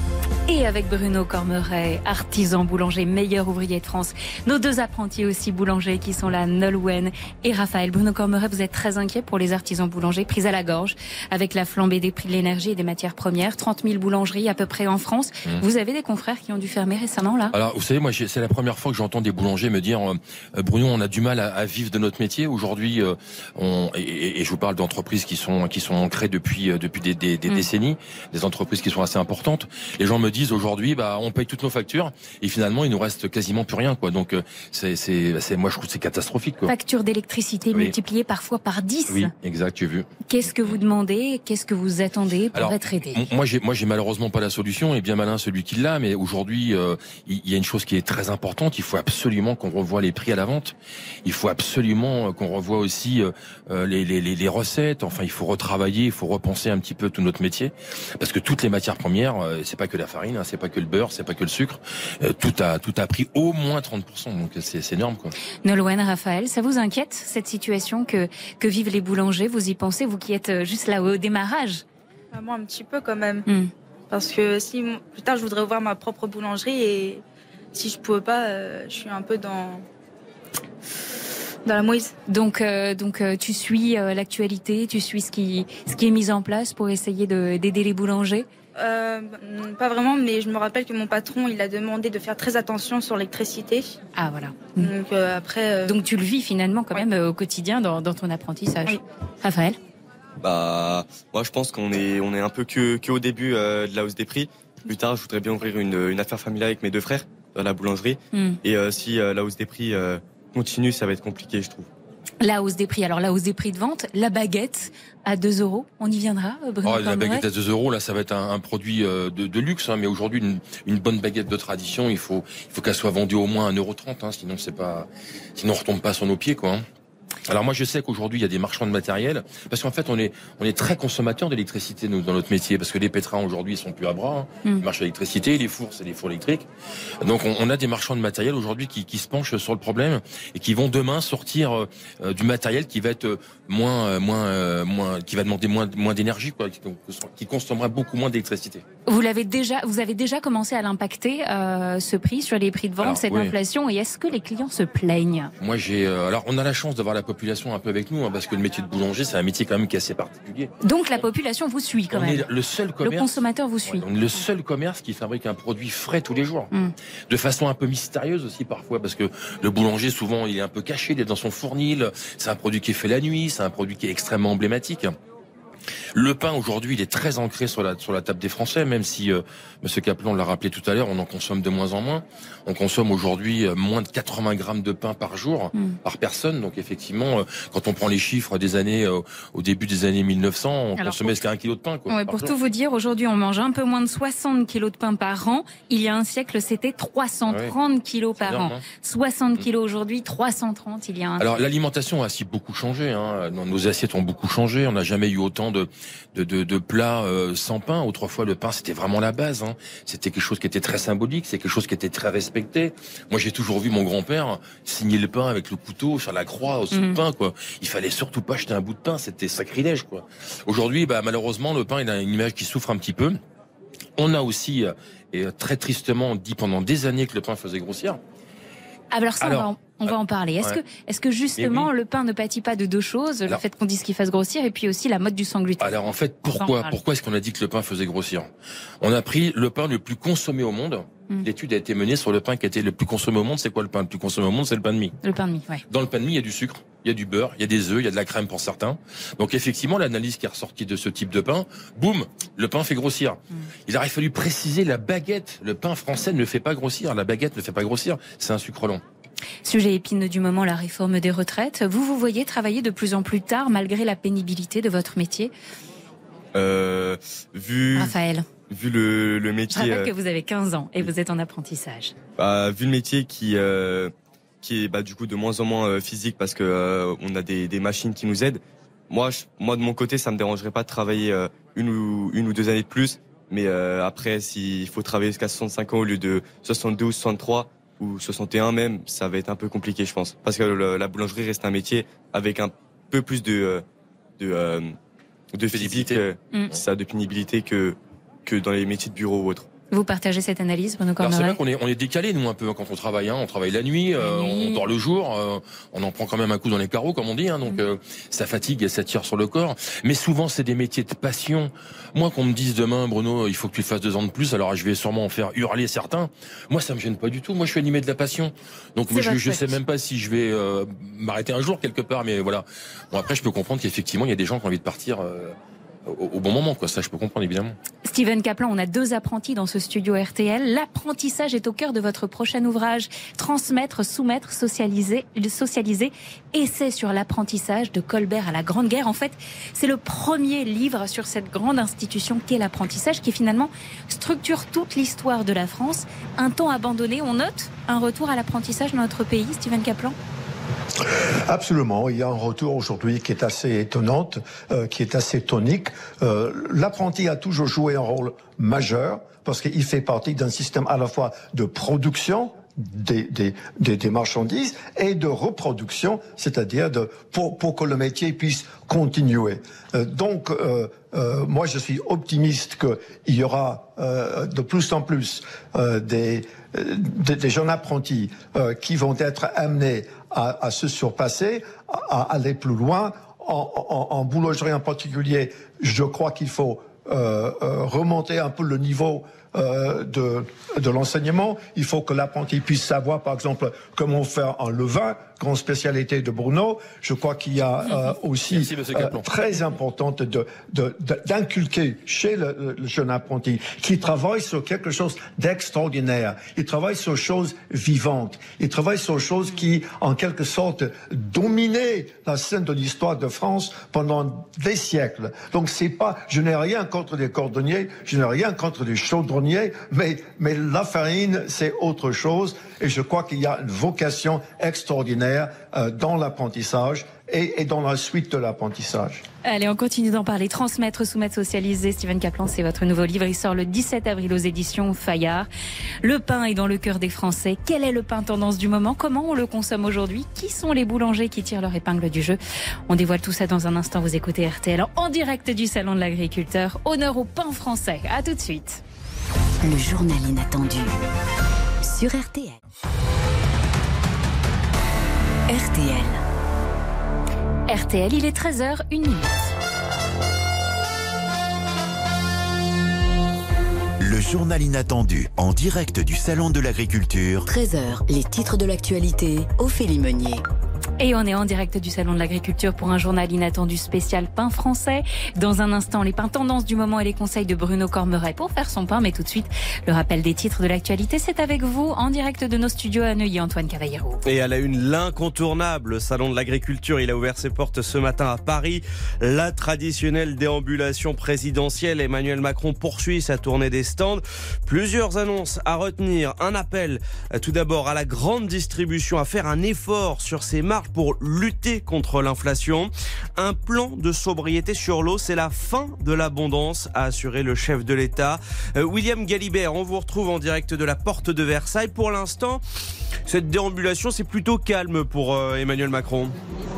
et avec Bruno Cormeret, artisan boulanger, meilleur ouvrier de France. Nos deux apprentis aussi boulangers qui sont là, Nolwenn et Raphaël. Bruno Cormeret, vous êtes très inquiet pour les artisans boulangers pris à la gorge avec la flambée des prix de l'énergie et des matières premières. 30 000 boulangeries à peu près en France. Mmh. Vous avez des confrères qui ont dû fermer récemment là? Alors, vous savez, moi, c'est la première fois que j'entends des boulangers me dire euh, Bruno, on a du mal à, vivre de notre métier. Aujourd'hui, euh, on et, je vous parle d'entreprises qui sont qui sont créées depuis euh, depuis des, des, des mmh. décennies, des entreprises qui sont assez importantes. Les gens me disent aujourd'hui, bah, on paye toutes nos factures et finalement, il nous reste quasiment plus rien, quoi. Donc, euh, c'est, c'est, moi, je trouve c'est catastrophique, quoi. Facture d'électricité multipliée parfois par 10. Oui, exact, j'ai vu. Qu'est-ce que vous demandez? Qu'est-ce que vous attendez pour être aidé? Moi, j'ai, moi, j'ai malheureusement pas la solution et bien malin celui qui l'a. Mais aujourd'hui, euh, il y a une chose qui est très importante. Il faut absolument qu'on revoie les prix à la vente. Il faut absolument qu'on revoie aussi euh, les, les, les, recettes. Enfin, il faut retravailler, il faut repenser un petit peu tout notre métier parce que toutes les matières premières, c'est pas que la farine, hein, c'est pas que le beurre, c'est pas que le sucre. Euh, tout a tout a pris au moins 30%. Donc c'est énorme quoi. Nolwenn, Raphaël, ça vous inquiète cette situation que que vivent les boulangers? Vous y pensez, vous qui êtes euh, juste là au démarrage? Bah, Moi un petit peu quand même. Hmm. Parce que si plus tard je voudrais ouvrir ma propre boulangerie et si je pouvais pas, euh, je suis un peu dans dans la mouise. Donc, donc tu suis l'actualité, tu suis ce qui, ce qui est mis en place pour essayer d'aider les boulangers? Euh, pas vraiment, mais je me rappelle que mon patron, il a demandé de faire très attention sur l'électricité. Ah voilà. Donc euh, après. Euh, Donc tu le vis finalement quand même au quotidien dans, ton apprentissage. Raphaël. Bah moi je pense qu'on est on est un peu que, que au début de la hausse des prix. Plus tard, je voudrais bien ouvrir une, une affaire familiale avec mes deux frères dans la boulangerie. Hmm. Et si la hausse des prix continue, ça va être compliqué, je trouve. La hausse des prix. Alors la hausse des prix de vente, la baguette à 2 euros, on y viendra. Bruno oh, la baguette à 2 euros, là, ça va être un, produit euh, de, de luxe. Hein, mais aujourd'hui, une, une, bonne baguette de tradition, il faut, il faut qu'elle soit vendue au moins à 1,30€. Hein, sinon, c'est pas, sinon on retombe pas sur nos pieds, quoi. Hein. Alors moi je sais qu'aujourd'hui il y a des marchands de matériel parce qu'en fait on est on est très consommateur d'électricité dans notre métier parce que les pétrins aujourd'hui ils sont plus à bras, hein. Mm. marchent à l'électricité, les fours c'est des fours électriques. Donc on, a des marchands de matériel aujourd'hui qui, qui se penchent sur le problème et qui vont demain sortir euh, du matériel qui va être moins euh, moins euh, moins qui va demander moins moins d'énergie quoi, qui, qui, consommera beaucoup moins d'électricité. Vous l'avez déjà vous avez déjà commencé à l'impacter ce prix sur les prix de vente cette inflation et est-ce que les clients se plaignent? Moi j'ai alors on a la chance d'avoir la population un peu avec nous, hein, parce que le métier de boulanger, c'est un métier quand même qui est assez particulier. Donc la population vous suit quand même. le seul commerce. Le consommateur vous suit. on est le seul commerce qui fabrique un produit frais tous les jours, hmm. de façon un peu mystérieuse aussi parfois, parce que le boulanger souvent il est un peu caché, il est dans son fournil. C'est un produit qui est fait la nuit, c'est un produit qui est extrêmement emblématique. Le pain aujourd'hui, il est très ancré sur la sur la table des Français, même si euh, Monsieur Kaplan l'a rappelé tout à l'heure, on en consomme de moins en moins. On consomme aujourd'hui euh, moins de 80 grammes de pain par jour, hmm. par personne. Donc effectivement, euh, quand on prend les chiffres des années au début des années 1900, on consommait jusqu'à un kilo de pain. Quoi, pour tout vous dire, aujourd'hui, on mange un peu moins de 60 kilos de pain par an. Il y a un siècle, c'était 330 kilos par an. 60 hmm. kilos aujourd'hui, 330 il y a un. Alors l'alimentation a aussi beaucoup changé. Hein. Nos assiettes ont beaucoup changé. On n'a jamais eu autant de de, de, de plats euh, sans pain. Autrefois, le pain, c'était vraiment la base. Hein. C'était quelque chose qui était très symbolique, c'est quelque chose qui était très respecté. Moi, j'ai toujours vu mon grand-père signer le pain avec le couteau sur la croix au mmh. pain. Quoi. Il fallait surtout pas acheter un bout de pain, c'était sacrilège. quoi. Aujourd'hui, bah, malheureusement, le pain, il a une image qui souffre un petit peu. On a aussi, et très tristement, dit pendant des années que le pain faisait grossir. Alors ça, on, va en, on va en parler. Est-ce que, est-ce que justement le pain ne pâtit pas de deux choses, le fait qu'on dise qu'il fasse grossir et puis aussi la mode du sang gluten Alors en fait, pourquoi, pourquoi est-ce qu'on a dit que le pain faisait grossir? On a pris le pain le plus consommé au monde. Hmm. L'étude a été menée sur le pain qui a été le plus consommé au monde. C'est quoi le pain le plus consommé au monde? C'est le pain de mie. Le pain de mie, ouais. Dans le pain de mie, il y a du sucre, il y a du beurre, il y a des œufs, il y a de la crème pour certains. Donc effectivement, l'analyse qui est ressortie de ce type de pain, boum, le pain fait grossir. Hmm. Il aurait fallu préciser la baguette. Le pain français ne fait pas grossir. La baguette ne fait pas grossir. C'est un sucre long. Sujet épine du moment, la réforme des retraites. Vous, vous voyez travailler de plus en plus tard malgré la pénibilité de votre métier? Euh, Vu... Raphaël. Vu le, le métier... Je rappelle que vous avez 15 ans et vous êtes en apprentissage. Bah, vu le métier qui... Euh, qui est bah, du coup de moins en moins euh, physique parce que euh, on a des, des, machines qui nous aident. Moi, je, moi de mon côté, ça me dérangerait pas de travailler euh, une ou une ou deux années de plus, mais après, s'il faut travailler jusqu'à 65 ans au lieu de 62 ou 63, ou 61 même, ça va être un peu compliqué, je pense. Parce que la boulangerie reste un métier avec un peu plus de euh, de, euh, de physique, euh, mm. ça de pénibilité que que dans les métiers de bureau ou autres. Vous partagez cette analyse, Bruno C'est vrai qu'on est, on est décalé, nous, un peu, quand on travaille. Hein. On travaille la nuit, euh, on dort le jour, euh, on en prend quand même un coup dans les carreaux, comme on dit. Hein. donc, mm. euh, ça fatigue et ça tire sur le corps. Mais souvent, c'est des métiers de passion. Moi, qu'on me dise demain, Bruno, il faut que tu fasses deux ans de plus, alors je vais sûrement en faire hurler certains. Moi, ça me gêne pas du tout. Moi, je suis animé de la passion. Donc, moi, je, je sais même pas si je vais m'arrêter un jour quelque part, mais voilà. Bon, après, je peux comprendre qu'effectivement, il y a des gens qui ont envie de partir au, bon moment, quoi. Ça, je peux comprendre évidemment. Steven Kaplan, on a deux apprentis dans ce studio RTL. L'apprentissage est au cœur de votre prochain ouvrage. Transmettre, soumettre, socialiser, socialiser. Essai sur l'apprentissage de Colbert à la Grande Guerre. En fait, c'est le premier livre sur cette grande institution qu'est l'apprentissage qui finalement structure toute l'histoire de la France. Un temps abandonné, on note un retour à l'apprentissage dans notre pays, Steven Kaplan? Absolument, il y a un retour aujourd'hui qui est assez étonnante, euh, qui est assez tonique. Euh, L'apprenti a toujours joué un rôle majeur parce qu'il fait partie d'un système à la fois de production des, des, des, des, marchandises et de reproduction, c'est-à-dire de pour, pour que le métier puisse continuer. Euh, donc, euh, euh, moi, je suis optimiste qu'il y aura euh, de plus en plus euh, des, des, des, jeunes apprentis qui vont être amenés à, à se surpasser, à, aller plus loin. En, en, en, boulangerie en particulier, je crois qu'il faut remonter un peu le niveau euh, de, de l'enseignement. Il faut que l'apprenti puisse savoir, par exemple, comment faire un levain, grande spécialité de Bruno. Je crois qu'il y a euh, aussi euh, très importante de, d'inculquer de, chez le, le, jeune apprenti qui travaille sur quelque chose d'extraordinaire. Il travaille sur choses vivantes. Il travaille sur choses qui, en quelque sorte, dominaient la scène de l'histoire de France pendant des siècles. Donc c'est pas, je n'ai rien contre les cordonniers, je n'ai rien contre les chaudronniers, mais, la farine, c'est autre chose. Et je crois qu'il y a une vocation extraordinaire euh, dans l'apprentissage et, et, dans la suite de l'apprentissage. Allez, on continue d'en parler. Transmettre, soumettre, socialiser. Steven Kaplan, c'est votre nouveau livre. Il sort le 17 avril aux éditions Fayard. Le pain est dans le cœur des Français. Quel est le pain tendance du moment? Comment on le consomme aujourd'hui? Qui sont les boulangers qui tirent leur épingle du jeu? On dévoile tout ça dans un instant. Vous écoutez RTL en direct du Salon de l'Agriculteur. Honneur au pain français. À tout de suite. Le journal inattendu sur RTL. RTL. RTL, il est 13h, une minute. Le journal inattendu, en direct du Salon de l'Agriculture. 13h, les titres de l'actualité, Ophélie Meunier. Et on est en direct du Salon de l'Agriculture pour un journal inattendu spécial pain français. Dans un instant, les pains tendances du moment et les conseils de Bruno Cormeret pour faire son pain. Mais tout de suite, le rappel des titres de l'actualité, c'est avec vous en direct de nos studios à Neuilly, Antoine Cavallero. Et à la une, l'incontournable Salon de l'Agriculture. Il a ouvert ses portes ce matin à Paris. La traditionnelle déambulation présidentielle. Emmanuel Macron poursuit sa tournée des stands. Plusieurs annonces à retenir. Un appel tout d'abord à la grande distribution à faire un effort sur ses pour lutter contre l'inflation. Un plan de sobriété sur l'eau, c'est la fin de l'abondance, a assuré le chef de l'État. Euh, William Galibert, on vous retrouve en direct de la porte de Versailles. Pour l'instant, cette déambulation, c'est plutôt calme pour euh, Emmanuel Macron.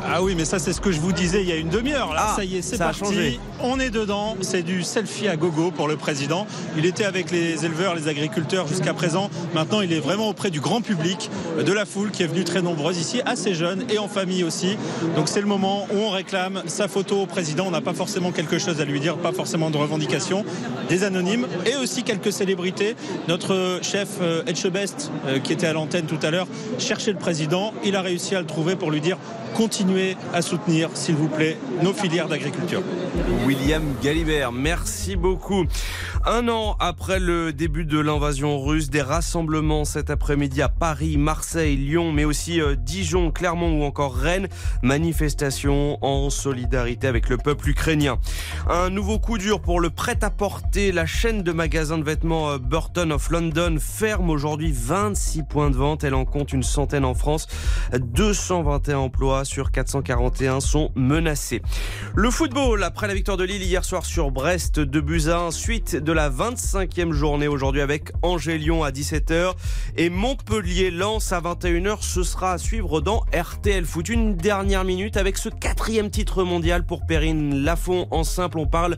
Ah oui, mais ça c'est ce que je vous disais il y a une demi-heure. Là, Ah, ça y est, c'est a parti. changé. On est dedans. C'est du selfie à gogo pour le président. Il était avec les éleveurs, les agriculteurs jusqu'à présent. Maintenant, il est vraiment auprès du grand public, de la foule qui est venue très nombreuse ici, assez jeune et en famille aussi. Donc c'est le moment où on réclame sa photo au président. On n'a pas forcément quelque chose à lui dire, pas forcément de revendications. Des anonymes et aussi quelques célébrités. Notre chef euh, Etchebest, euh, qui était à l'antenne tout à l'heure, cherchait le président. Il a réussi à le trouver pour lui dire continuez à soutenir, s'il vous plaît, nos filières d'agriculture. William Galibert, merci beaucoup. Un an après le début de l'invasion russe, des rassemblements cet après-midi à Paris, Marseille, Lyon, mais aussi euh, Dijon, Clermont ou encore Rennes. Manifestation en solidarité avec le peuple ukrainien. Un nouveau coup dur pour le prêt-à-porter. La chaîne de magasins de vêtements euh, Burton of London ferme aujourd'hui 26 points de vente. Elle en compte une centaine en France. 221 emplois sur 441 sont menacés. Le football, après la victoire de Lille hier soir sur Brest, de 1, suite de la 25e journée aujourd'hui avec Angers-Lyon à 17h et Montpellier-Lens à 21h. Ce sera à suivre dans RTL Foot. Une dernière minute avec ce quatrième titre mondial pour Perrine Lafont en simple. On parle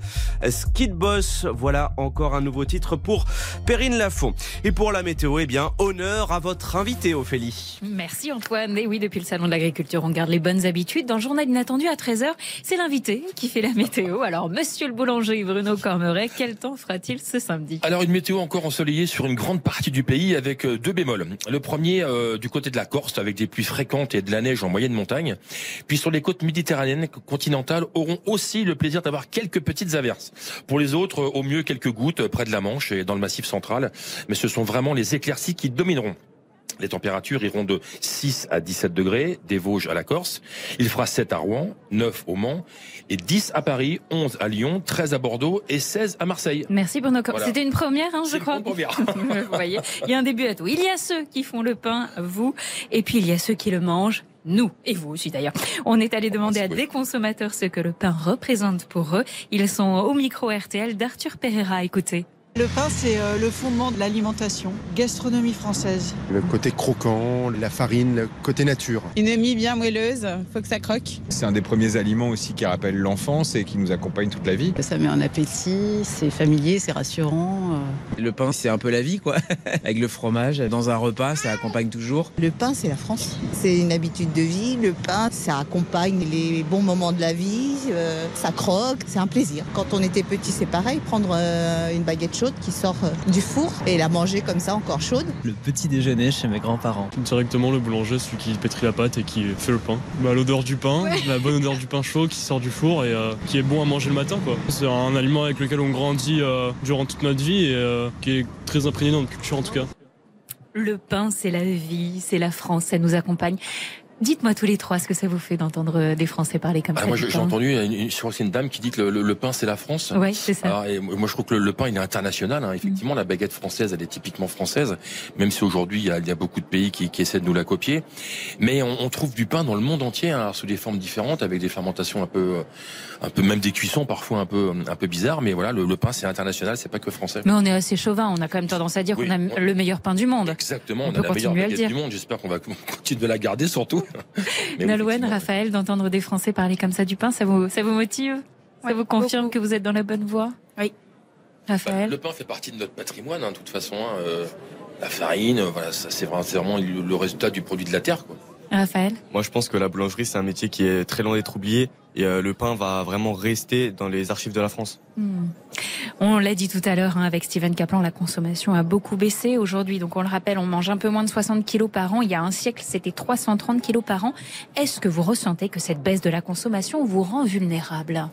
Skid Boss. Voilà encore un nouveau titre pour Perrine Lafont. Et pour la météo, eh bien, honneur à votre invité, Ophélie. Merci Antoine. Et oui, depuis le Salon de l'Agriculture, on garde les bonnes habitudes. Dans le journal inattendu à 13h, c'est l'invité qui fait la météo. Alors, monsieur le boulanger Bruno Cormeret, quel temps fera-t-il ce samedi? Alors une météo encore ensoleillée sur une grande partie du pays avec euh, deux bémols. Le premier euh, du côté de la Corse avec des pluies fréquentes et de la neige en moyenne montagne. Puis sur les côtes méditerranéennes continentales auront aussi le plaisir d'avoir quelques petites averses. Pour les autres, au mieux quelques gouttes près de la Manche et dans le massif central. Mais ce sont vraiment les éclaircies qui domineront. Les températures iront de 6 à 17 degrés, des Vosges à la Corse. Il fera 7 à Rouen, 9 au Mans, et 10 à Paris, 11 à Lyon, 13 à Bordeaux et 16 à Marseille. Merci Bruno Cormeret. Voilà. C'était une première, hein, je crois. une première. Vous voyez, il y a un début à tout. Il y a ceux qui font le pain, vous, et puis il y a ceux qui le mangent. Nous, et vous aussi d'ailleurs. On est allé demander à des consommateurs ce que le pain représente pour eux. Ils sont au micro RTL d'Arthur Pereira. Écoutez. Le pain, c'est euh, le fondement de l'alimentation, gastronomie française. Le côté croquant, la farine, le côté nature. Une mie bien moelleuse, faut que ça croque. C'est un des premiers aliments aussi qui rappelle l'enfance et qui nous accompagne toute la vie. Ça met un appétit, c'est familier, c'est rassurant. euh. Le pain, c'est un peu la vie, quoi. Avec le fromage, dans un repas, ça accompagne toujours. Le pain, c'est la France. C'est une habitude de vie. Le pain, ça accompagne les bons moments de la vie. euh, ça croque, c'est un plaisir. Quand on était petit, c'est pareil. Prendre une baguette chaude qui sort euh, du four et la manger comme ça, encore chaude. Le petit déjeuner chez mes grands-parents. Directement le boulanger, celui qui pétrit la pâte et qui fait le pain. Bah, l'odeur du pain, la bonne odeur du pain chaud qui sort du four et euh, qui est bon à manger le matin. quoi. C'est un aliment avec lequel on grandit euh, durant toute notre vie et euh, qui est très imprégné dans notre culture en tout cas. Le pain, c'est la vie, c'est la France, ça nous accompagne. Dites-moi tous les trois ce que ça vous fait d'entendre des Français parler comme Ah, ça. moi, j'ai entendu une, je crois que c'est une dame qui dit que le, le- le pain c'est la France. Ouais, c'est ça. Alors, et moi, je trouve que le, le pain il est international. Hein. Effectivement, la baguette française, elle est typiquement française, même si aujourd'hui il y a, il y a beaucoup de pays qui, qui essaient de nous la copier. Mais on, on trouve du pain dans le monde entier, hein, sous des formes différentes, avec des fermentations un peu, euh, un peu même des cuissons parfois un peu, un peu bizarres. Mais voilà, le, le pain c'est international, c'est pas que français. Mais on est assez chauvin, on a quand même tendance à dire Oui, qu'on a le meilleur pain du monde. Exactement, On on, a la meilleure baguette du monde. J'espère qu'on va continuer de la garder surtout. Nolwenn, Raphaël, d'entendre des Français parler comme ça du pain, ça vous, ça vous motive Ça vous confirme que vous êtes dans la bonne voie Oui. Raphaël Le pain fait partie de notre patrimoine, hein, de toute façon. hein, euh, la farine, euh, voilà, ça c'est vraiment, vraiment le le résultat du produit de la terre. Quoi. Raphaël Moi, je pense que la boulangerie, c'est un métier qui est très loin d'être oublié et euh, le pain va vraiment rester dans les archives de la France. Hmm. On l'a dit tout à l'heure hein, avec Steven Kaplan, la consommation a beaucoup baissé aujourd'hui. Donc on le rappelle, on mange un peu moins de 60 kilos par an. Il y a un siècle, c'était 330 kilos par an. Est-ce que vous ressentez que cette baisse de la consommation vous rend vulnérable?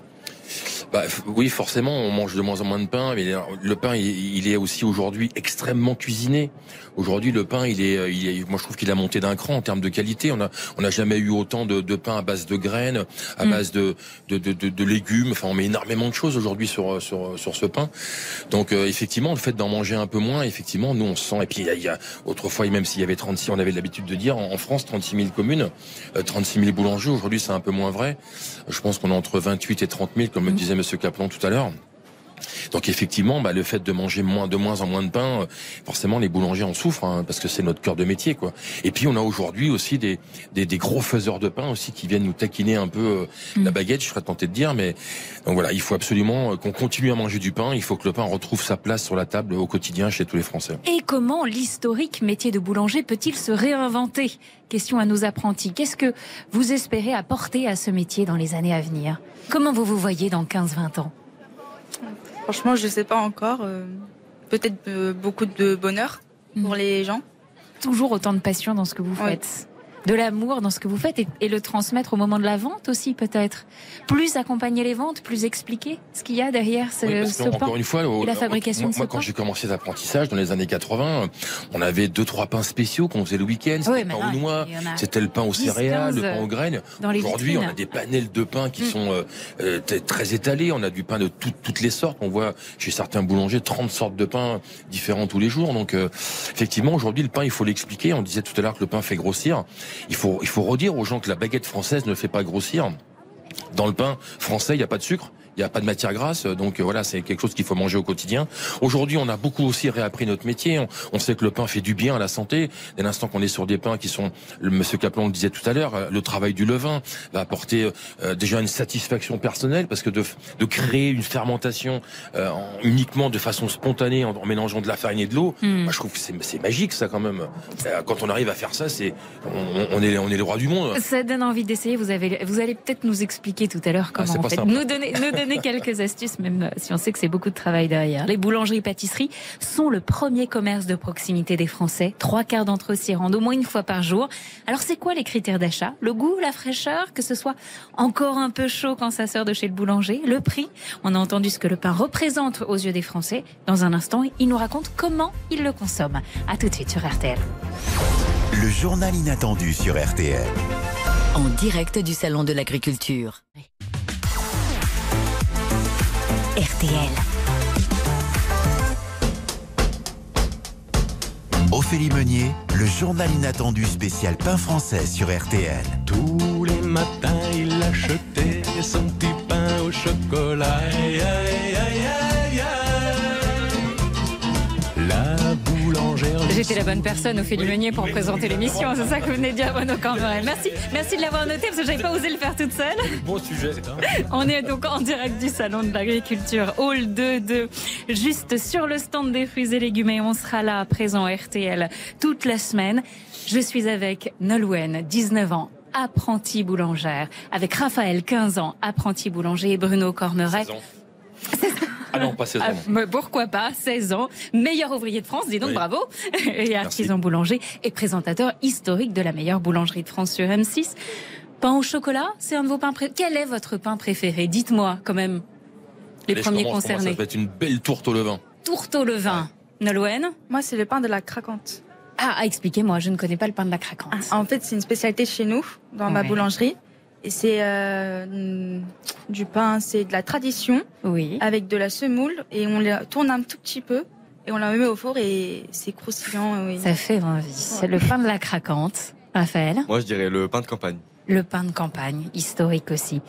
Bah, oui, forcément, on mange de moins en moins de pain, mais le pain, il, est aussi aujourd'hui extrêmement cuisiné. Aujourd'hui, le pain, il est, euh, il est- moi, je trouve qu'il a monté d'un cran en termes de qualité. On a, on n'a jamais eu autant de, de pain à base de graines, à Mm. base de, de, de, de- légumes. Enfin, on met énormément de choses aujourd'hui sur, euh, sur, sur ce pain. Donc, euh, effectivement, le fait d'en manger un peu moins, effectivement, nous, on se sent. Et puis, il y a, il y a- autrefois, même s'il y avait 36, on avait l'habitude de dire, en, en France, 36 000 communes, euh, 36 000 boulangers. Aujourd'hui, c'est un peu moins vrai. Je pense qu'on est entre 28 et 30 000, comme le disait Monsieur Kaplan tout à l'heure. Donc effectivement, bah, le fait de manger moins, de moins en moins de pain, euh, forcément les boulangers en souffrent hein, parce que c'est notre cœur de métier, quoi. Et puis on a aujourd'hui aussi des, des, des, gros faiseurs de pain aussi qui viennent nous taquiner un peu euh, mm. la baguette, je serais tenté de dire, mais donc voilà, il faut absolument euh, qu'on continue à manger du pain. Il faut que le pain retrouve sa place sur la table au quotidien chez tous les Français. Et comment l'historique métier de boulanger peut-il se réinventer? Question à nos apprentis. Qu'est-ce que vous espérez apporter à ce métier dans les années à venir? Comment vous vous voyez dans 15-20 ans? Franchement, je ne sais pas encore. Euh, peut-être euh, beaucoup de bonheur pour mm. les gens. Toujours autant de passion dans ce que vous faites de l'amour dans ce que vous faites et, le transmettre au moment de la vente aussi peut-être. Plus accompagner les ventes, plus expliquer ce qu'il y a derrière ce, pain encore une fois, et la fabrication moi, de ce quand j'ai commencé l'apprentissage dans les années 80, on avait deux trois pains spéciaux qu'on faisait le week-end. C'était le pain aux noix, c'était le pain aux céréales, le pain aux graines. Aujourd'hui, on a des panels de pain qui mm. sont euh, euh, très étalés. On a du pain de toutes les sortes. On voit chez certains boulangers 30 sortes de pain différents tous les jours. Donc euh, effectivement, aujourd'hui, le pain, il faut l'expliquer. On disait tout à l'heure que le pain fait grossir. Il faut, il faut redire aux gens que la baguette française ne fait pas grossir. Dans le pain français, il n'y a pas de sucre il n'y a pas de matière grasse, donc euh, voilà, c'est quelque chose qu'il faut manger au quotidien. Aujourd'hui, on a beaucoup aussi réappris notre métier. On, sait que le pain fait du bien à la santé. Dès l'instant qu'on est sur des pains qui sont, le Monsieur Caplan le disait tout à l'heure, euh, le travail du levain va apporter euh, déjà une satisfaction personnelle parce que de, de créer une fermentation uniquement de façon spontanée en, mélangeant de la farine et de l'eau, hmm. je trouve que c'est magique ça quand même. Quand on arrive à faire ça, c'est on, est on est les rois du monde. Ça donne envie d'essayer. Vous avez vous allez peut-être nous expliquer tout à l'heure ah, comment en fait. nous donner nous donner quelques astuces, même si on sait que c'est beaucoup de travail derrière. Les boulangeries-pâtisseries sont le premier commerce de proximité des Français. Trois quarts d'entre eux s'y rendent au moins une fois par jour. Alors c'est quoi les critères d'achat? Le goût, la fraîcheur, que ce soit encore un peu chaud quand ça sort de chez le boulanger, le prix? On a entendu ce que le pain représente aux yeux des Français. Dans un instant, il nous raconte comment ils le consomment. À tout de suite sur RTL. Le journal inattendu sur RTL. En direct du salon de l'agriculture. RTL. Ophélie Meunier, le journal inattendu spécial pain français sur RTL. Tous les matins, il achetait son petit pain au chocolat. J'étais la bonne personne, Ophélie Meunier, pour présenter l'émission. C'est ça que vous venez de dire, Bruno Cambrel. Merci, merci de l'avoir noté, parce que j'avais pas osé le faire toute seule. Bon sujet. On est donc en direct du Salon de l'Agriculture, Hall 2 juste sur le stand des fruits et légumes. Et on sera là, présent RTL, toute la semaine. Je suis avec Nolwenn, 19 ans, apprentie boulangère, avec Raphaël, 15 ans, apprenti boulanger, et Bruno Cormeret. Ah non, pas 16 ans. Ah, pourquoi pas 16 ans, meilleur ouvrier de France, dis donc bravo, et artisan boulanger et présentateur historique de la meilleure boulangerie de France sur M6. Pain au chocolat, c'est un de vos pains préférés. Quel est votre pain préféré? Dites-moi quand même. Les premiers concernés. Ça va être une belle tourte au levain. Tourte au levain. Nolwenn Moi, c'est le pain de la craquante. Ah, expliquez-moi, je ne connais pas le pain de la craquante. Ah, en fait, c'est une spécialité chez nous, dans ma boulangerie. Et c'est euh, du pain, c'est de la tradition, oui. avec de la semoule, et on la tourne un tout petit peu, et on la met au four, et c'est croustillant. Oui. Ça fait envie. C'est le pain de la craquante. Raphaël? Moi, je dirais le pain de campagne. Le pain de campagne, historique aussi.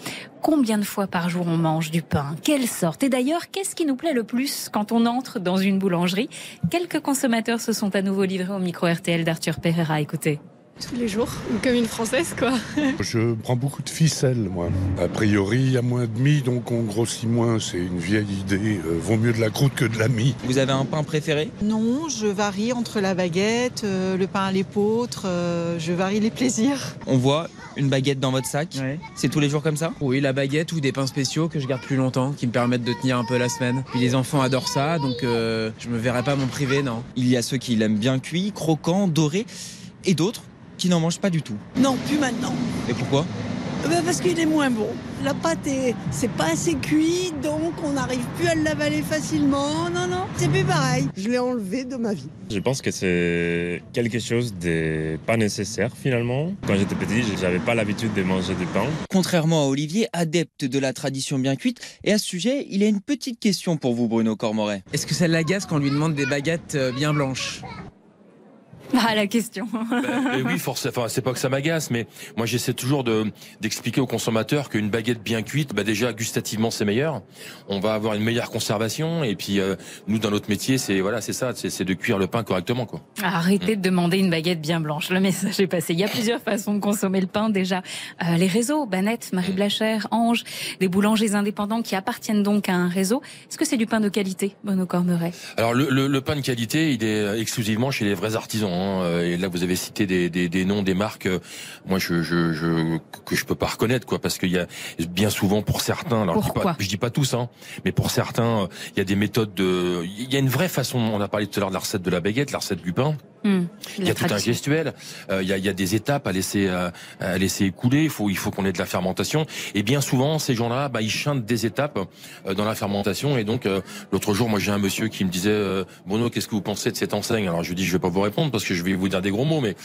Combien de fois par jour on mange du pain? Quelle sorte? Et d'ailleurs, qu'est-ce qui nous plaît le plus quand on entre dans une boulangerie? Quelques consommateurs se sont à nouveau livrés au micro RTL d'Arthur Pereira. Écoutez tous les jours, comme une Française, quoi. Je prends beaucoup de ficelles, moi. A priori, il y a moins de mie, donc on grossit moins. C'est une vieille idée. Euh, vaut mieux de la croûte que de la mie. Vous avez un pain préféré? Non, je varie entre la baguette, euh, le pain à l'épeautre. Euh, je varie les plaisirs. On voit une baguette dans votre sac? C'est tous les jours comme ça? Oui, la baguette ou des pains spéciaux que je garde plus longtemps, qui me permettent de tenir un peu la semaine. Puis les enfants adorent ça, donc je me verrai pas m'en priver, non. Il y a ceux qui l'aiment bien cuit, croquant, doré, et d'autres qui n'en mange pas du tout Non, plus maintenant. Et pourquoi? Eh ben, Parce qu'il est moins bon. La pâte, est, c'est pas assez cuit, donc on n'arrive plus à l'avaler facilement. Non, non, c'est plus pareil. Je l'ai enlevé de ma vie. Je pense que c'est quelque chose de pas nécessaire finalement. Quand j'étais petit, j'avais pas l'habitude de manger du pain. Contrairement à Olivier, adepte de la tradition bien cuite, et à ce sujet, il a une petite question pour vous, Bruno Cormoret. Est-ce que ça l'agace quand on lui demande des baguettes euh, bien blanches? Ah, la question. Ben, oui, forcément. Enfin, c'est pas que ça m'agace, mais moi j'essaie toujours de d'expliquer aux consommateurs qu'une baguette bien cuite, bah déjà gustativement c'est meilleur. On va avoir une meilleure conservation et puis euh, nous dans notre métier, c'est voilà, c'est ça, c'est de cuire le pain correctement quoi. Arrêtez de demander une baguette bien blanche. Le message est passé. Il y a plusieurs façons de consommer le pain déjà. Euh, les réseaux, Banette, Marie Blachère, Ange, des boulangers indépendants qui appartiennent donc à un réseau. Est-ce que c'est du pain de qualité, Bruno Cormeret? Alors le, le, le, pain de qualité, il est exclusivement chez les vrais artisans. Hein. Et là, vous avez cité des, des, des noms, des marques. Moi, je, je, je que je peux pas reconnaître quoi, parce qu'il y a bien souvent pour certains. Alors Pourquoi je, dis pas, je dis pas tous, hein, mais pour certains, il y a des méthodes de. Il y a une vraie façon. On a parlé tout à l'heure de la recette de la baguette, la recette du pain. Hmm. il y a tout un gestuel, euh, il, y a, il y a des étapes à laisser euh, à laisser écouler. Il faut il faut qu'on ait de la fermentation. Et bien souvent ces gens-là, bah, ils chantent des étapes euh, dans la fermentation. Et donc l'autre jour, moi j'ai un monsieur qui me disait Bruno, qu'est-ce que vous pensez de cette enseigne Alors je lui dis je vais pas vous répondre parce que je vais vous dire des gros mots, mais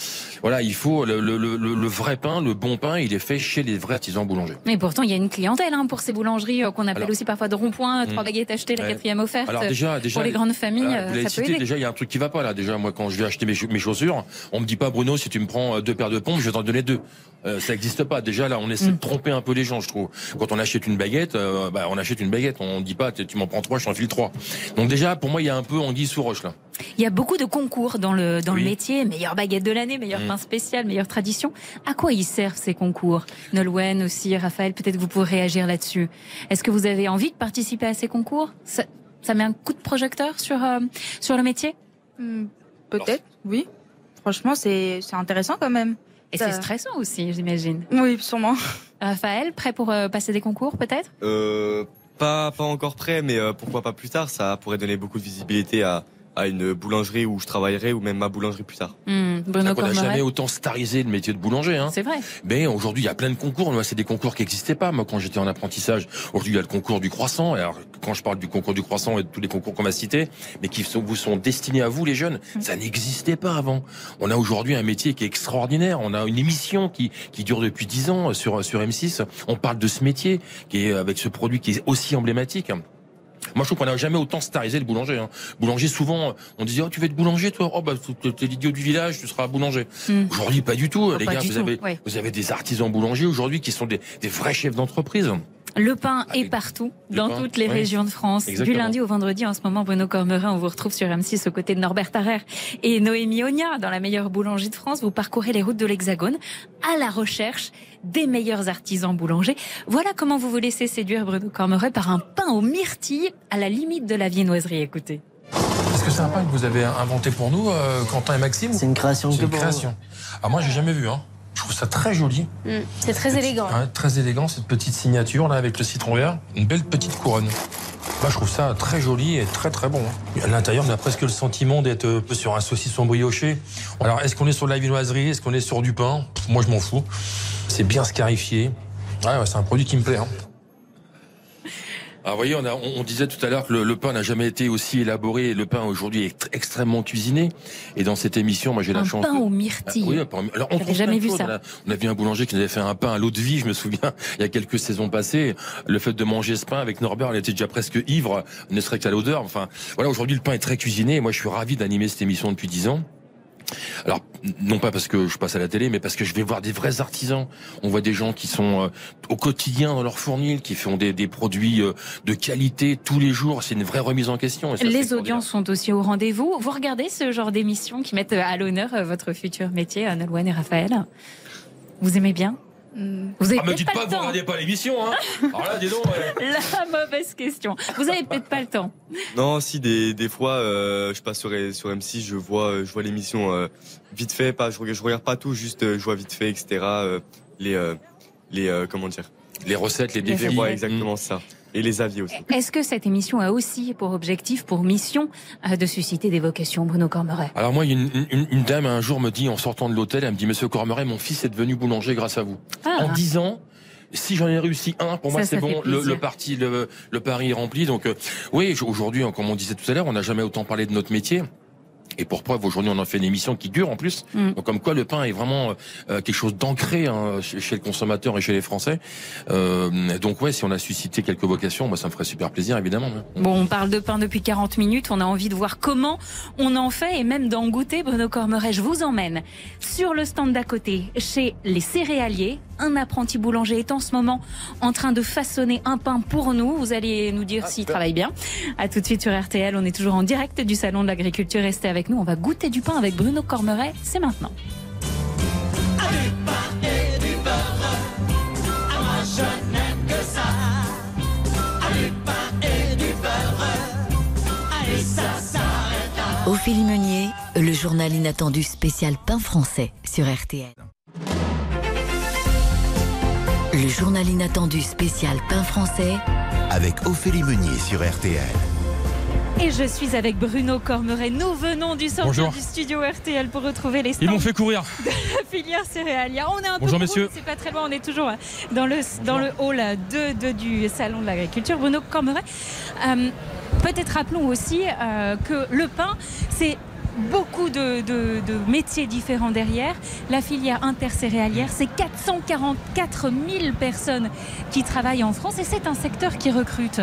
voilà, il faut le, le, le, le vrai pain, le bon pain, il est fait chez les vrais artisans boulangers. Mais pourtant il y a une clientèle hein, pour ces boulangeries qu'on appelle aussi parfois de rond-point, trois hmm. baguettes achetées, la quatrième offerte. Alors déjà, déjà pour les grandes familles, ça peut aider. Déjà il y a un truc qui va pas là. Déjà moi quand je vais acheter mes, mes chaussures on me dit pas Bruno, si tu me prends euh, deux paires de pompes, je vais t'en donner deux. Euh, ça n'existe pas. Déjà là, on essaie de mm. tromper un peu les gens, je trouve. Quand on achète une baguette, euh, bah, on achète une baguette. On dit pas tu m'en prends trois, je t'en file trois. Donc déjà, pour moi, il y a un peu anguille sous roche là. Il y a beaucoup de concours dans le dans le métier. Meilleure baguette de l'année, meilleur mm. pain spécial, meilleure tradition. À quoi ils servent ces concours? Nolwenn aussi, Raphaël, peut-être que vous pourrez réagir là-dessus. Est-ce que vous avez envie de participer à ces concours? Ça, ça, met un coup de projecteur sur sur le métier? Hmm, Peut-être, oui. Franchement, c'est intéressant quand même. Et c'est stressant aussi, j'imagine. Oui, sûrement. Raphaël, prêt pour euh, passer des concours peut-être? Euh, Pas pas encore prêt, mais euh, pourquoi pas plus tard Ça pourrait donner beaucoup de visibilité à, à une boulangerie où je travaillerai ou même ma boulangerie plus tard. Mmh, Bruno on n'a jamais autant starisé le métier de boulanger. Hein. C'est vrai. Mais aujourd'hui, il y a plein de concours. Moi, c'est des concours qui n'existaient pas. Moi, quand j'étais en apprentissage, aujourd'hui, il y a le concours du croissant. Alors, quand je parle du concours du croissant et de tous les concours qu'on m'a cités, mais qui sont, vous sont destinés à vous, les jeunes, mmh. ça n'existait pas avant. On a aujourd'hui un métier qui est extraordinaire. On a une émission qui, qui dure depuis 10 ans sur, sur M6. On parle de ce métier qui est avec ce produit qui est aussi emblématique. Moi, je trouve qu'on n'a jamais autant starisé le boulanger. Hein. Boulanger, souvent, on disait, oh, tu veux être boulanger, toi? Oh, bah, t'es l'idiot du village, tu seras boulanger. Hmm. Aujourd'hui, pas du tout. les gars, vous, avez, vous avez des artisans boulangers aujourd'hui qui sont des, des vrais chefs d'entreprise. Le pain est partout, dans toutes les régions de France. Du lundi au vendredi, en ce moment, Bruno Cormerin, on vous retrouve sur M6 aux côtés de Norbert Tarrer et Noémie Ogna dans la meilleure boulangerie de France. Vous parcourez les routes de l'Hexagone à la recherche des meilleurs artisans boulangers. Voilà comment vous vous laissez séduire, Bruno Cormerin, par un pain aux myrtilles à la limite de la viennoiserie. Écoutez. Est-ce que c'est un pain que vous avez inventé pour nous, euh, Quentin et Maxime? C'est une création. C'est une création. Ah, moi, j'ai jamais vu. Hein. Je trouve ça très joli. Mm. c'est très élégant. très élégant, cette petite signature là avec le citron vert. Une belle petite couronne. Moi, je trouve ça très joli et très très bon. À l'intérieur, on a presque le sentiment d'être euh, sur un saucisson brioché. Alors, est-ce qu'on est sur de la vinoiserie Est-ce qu'on est sur du pain? Moi, je m'en fous. C'est bien scarifié. Ouais, c'est un produit qui me plaît. Hein. Vous voyez, on, a, on, disait tout à l'heure que le, pain n'a jamais été aussi élaboré. Le pain aujourd'hui est extrêmement cuisiné. Et dans cette émission, moi j'ai la chance. Un pain aux myrtilles. Ah, oui, alors on jamais vu ça. On a, vu un boulanger qui nous avait fait un pain à l'eau de vie. Je me souviens, il y a quelques saisons passées, le fait de manger ce pain avec Norbert, il était déjà presque ivre, ne serait qu'à l'odeur. Enfin, voilà, aujourd'hui le pain est très cuisiné. Et moi, je suis ravi d'animer cette émission depuis dix ans. Alors, non pas parce que je passe à la télé, mais parce que je vais voir des vrais artisans. On voit des gens qui sont euh, au quotidien dans leur fournil, qui font des, produits euh, de qualité tous les jours. C'est une vraie remise en question. les audiences sont aussi au rendez-vous. Vous regardez ce genre d'émissions qui mettent à l'honneur euh, votre futur métier, Nolwenn et Raphaël? Vous aimez bien? Vous avez ah, me dites pas, que vous regardez pas l'émission, hein Alors là, dis donc. La mauvaise question. Vous avez peut-être pas le temps. Non, si des, des fois, euh, je passe sur, sur M6, je vois, je vois l'émission euh, vite fait, pas, je, je regarde pas tout, juste euh, je vois vite fait, etc. Euh, les, euh, les, comment dire? Les recettes, les défis. Ouais, exactement ça et les avis aussi. Est-ce que cette émission a aussi pour objectif, pour mission, euh, de susciter des vocations, Bruno Cormeret? Alors moi, une, une, une, dame un jour me dit, en sortant de l'hôtel, elle me dit, Monsieur Cormeret, mon fils est devenu boulanger grâce à vous. Ah. En dix ans, si j'en ai réussi un, pour moi c'est bon, le, le, parti, le, le pari est rempli. Donc euh, oui, aujourd'hui, comme on disait tout à l'heure, on n'a jamais autant parlé de notre métier. Et pour preuve, aujourd'hui, on en fait une émission qui dure en plus. Mm. Donc, comme quoi, le pain est vraiment euh, quelque chose d'ancré hein, chez, le consommateur et chez les Français. Euh, donc, ouais, si on a suscité quelques vocations, moi, ça me ferait super plaisir, évidemment. Bon, on parle de pain depuis 40 minutes. On a envie de voir comment on en fait et même d'en goûter. Bruno Cormeret, je vous emmène sur le stand d'à côté, chez les céréaliers. Un apprenti boulanger est en ce moment en train de façonner un pain pour nous. Vous allez nous dire s'il travaille bien. À tout de suite sur RTL. On est toujours en direct du Salon de l'Agriculture. Restez avec nous. On va goûter du pain avec Bruno Cormeret. C'est maintenant. et du beurre. Moi je n'aime que ça. Du pain et du beurre. Allez, ça s'arrêtera. Ophélie Meunier, le journal inattendu spécial pain français sur RTL. Le journal inattendu spécial pain français Avec Ophélie Meunier sur RTL. Et je suis avec Bruno Cormeret. Nous venons du centre Bonjour. du studio RTL pour retrouver les stands Ils m'ont fait courir. de la filière céréalière. On est un Bonjour, peu messieurs. C'est pas très loin. On est toujours dans le dans le hall 2, de- du salon de l'agriculture. Bruno Cormeret. euh, Peut-être rappelons aussi euh, que le pain, c'est beaucoup de, de- de métiers différents derrière. La filière intercéréalière, c'est 444 000 personnes qui travaillent en France et c'est un secteur qui recrute.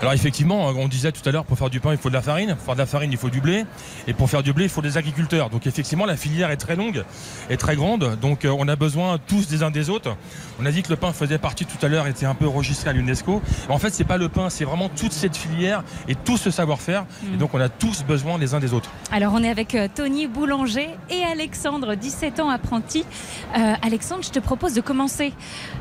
Alors effectivement, on disait tout à l'heure, pour faire du pain, il faut de la farine. Pour faire de la farine, il faut du blé. Et pour faire du blé, il faut des agriculteurs. Donc effectivement, la filière est très longue et très grande. Donc euh, on a besoin tous des uns des autres. On a dit que le pain faisait partie tout à l'heure, était un peu enregistré à l'UNESCO. En fait, c'est pas le pain, c'est vraiment toute cette filière et tout ce savoir-faire. Et donc on a tous besoin les uns des autres. Alors on est avec euh, Tony Boulanger et Alexandre, 17 ans apprenti. Euh, Alexandre, je te propose de commencer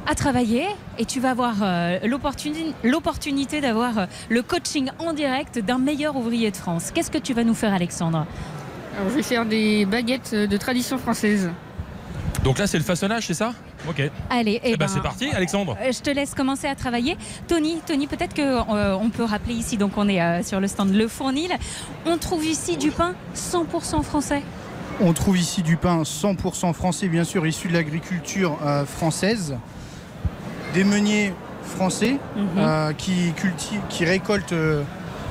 à travailler et tu vas avoir euh, l'opportuni- l'opportunité d'avoir le coaching en direct d'un meilleur ouvrier de France. Qu'est-ce que tu vas nous faire Alexandre Alors, je vais faire des baguettes de tradition française. Donc là, c'est le façonnage, c'est ça Ok. Allez, Eh eh ben, ben, c'est parti, Alexandre. euh, Je te laisse commencer à travailler. Tony, Tony peut-être qu'on peut rappeler ici, donc on est euh, sur le stand Le Fournil. On trouve ici du pain 100% français. On trouve ici du pain 100% français, bien sûr, issu de l'agriculture euh, française. Des meuniers français Mhm. euh, qui, cultivent, qui récoltent euh,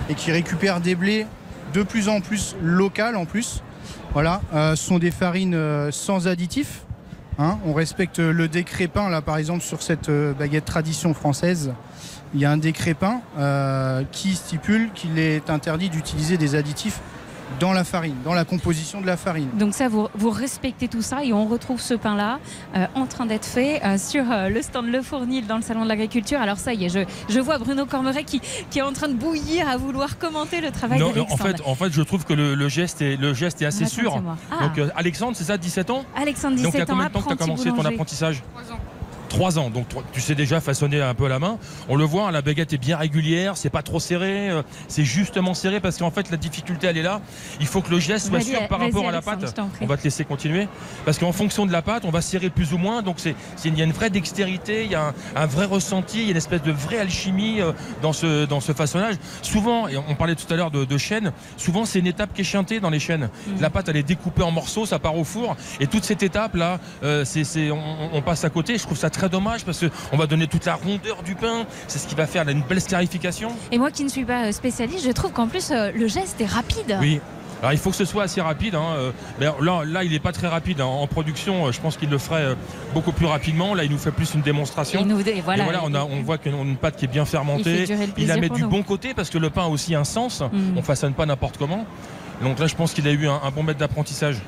et qui récupèrent des blés de plus en plus locales en plus. Voilà, euh, ce sont des farines euh, sans additifs. hein. On respecte le décret pain, là par exemple, sur cette euh, baguette tradition française. Il y a un décret pain qui stipule qu'il est interdit d'utiliser des additifs dans la farine, dans la composition de la farine. Donc ça, vous, vous respectez tout ça et on retrouve ce pain-là euh, en train d'être fait euh, sur euh, le stand Le Fournil dans le Salon de l'Agriculture. Alors ça y est, je, je vois Bruno Cormeret qui, qui est en train de bouillir à vouloir commenter le travail Non, en d'Alexandre. fait, en fait, je trouve que le, le geste, est, le geste est assez sûr. Ah. Donc, euh, Alexandre, c'est ça, 17 ans? Alexandre, Donc, il y 17 a ans, combien de temps que tu as commencé ton apprentissage? Trois ans, donc tu sais déjà façonner un peu à la main. On le voit, hein, la baguette est bien régulière, c'est pas trop serré, euh, c'est justement serré parce qu'en fait la difficulté elle est là. Il faut que le geste soit sûr par rapport à la pâte. On va te laisser continuer parce qu'en fonction de la pâte, on va serrer plus ou moins. Donc c'est, il y a une vraie dextérité, il y a un, un vrai ressenti, il y a une espèce de vraie alchimie euh, dans ce dans ce façonnage. Souvent, et on parlait tout à l'heure de, de chaînes, souvent c'est une étape qui est chantée dans les chaînes. La pâte elle est découpée en morceaux, ça part au four et toute cette étape là, c'est, c'est- on, on passe à côté. Je trouve ça très dommage parce que on va donner toute la rondeur du pain. C'est ce qui va faire là, une belle scarification. Et moi qui ne suis pas euh, spécialiste, je trouve qu'en plus euh, le geste est rapide. Oui. Alors il faut que ce soit assez rapide. hein, euh, mais là, là, il n'est pas très rapide. hein. En production, je pense qu'il le ferait beaucoup plus rapidement. Là, il nous fait plus une démonstration. Il nous- et voilà, Et on, a- on voit qu'on a une pâte qui est bien Il fermentée. le la met du nous. bon côté parce que le pain a aussi un sens. Mm. On façonne pas n'importe comment. Donc là, je pense qu'il a eu un, un bon maître d'apprentissage.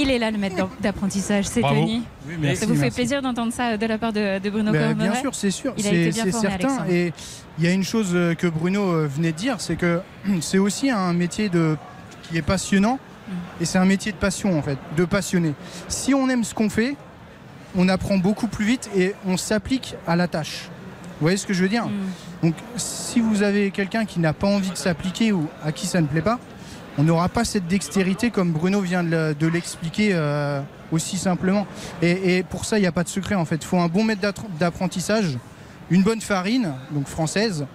Il est là le maître d'ap- d'apprentissage, c'est. Tony. Oui, merci, ça vous fait merci. plaisir d'entendre ça de la part de, de Bruno Ben, bien sûr, c'est sûr, Il a c'est été bien c'est formé, certain. Alexandre. Et il y a une chose euh, que Bruno euh, venait de dire, c'est que c'est aussi un métier de, qui est passionnant. Mm. Et c'est un métier de passion, en fait, de passionné. Si on aime ce qu'on fait, on apprend beaucoup plus vite et on s'applique à la tâche. Vous voyez ce que je veux dire? Mm. Donc, si vous avez quelqu'un qui n'a pas envie de s'appliquer ou à qui ça ne plaît pas, on n'aura pas cette dextérité comme Bruno vient de le- de l'expliquer euh, aussi simplement. Et, et pour ça, il n'y a pas de secret en fait. Il faut un bon maître d'apprentissage, une bonne farine, donc française,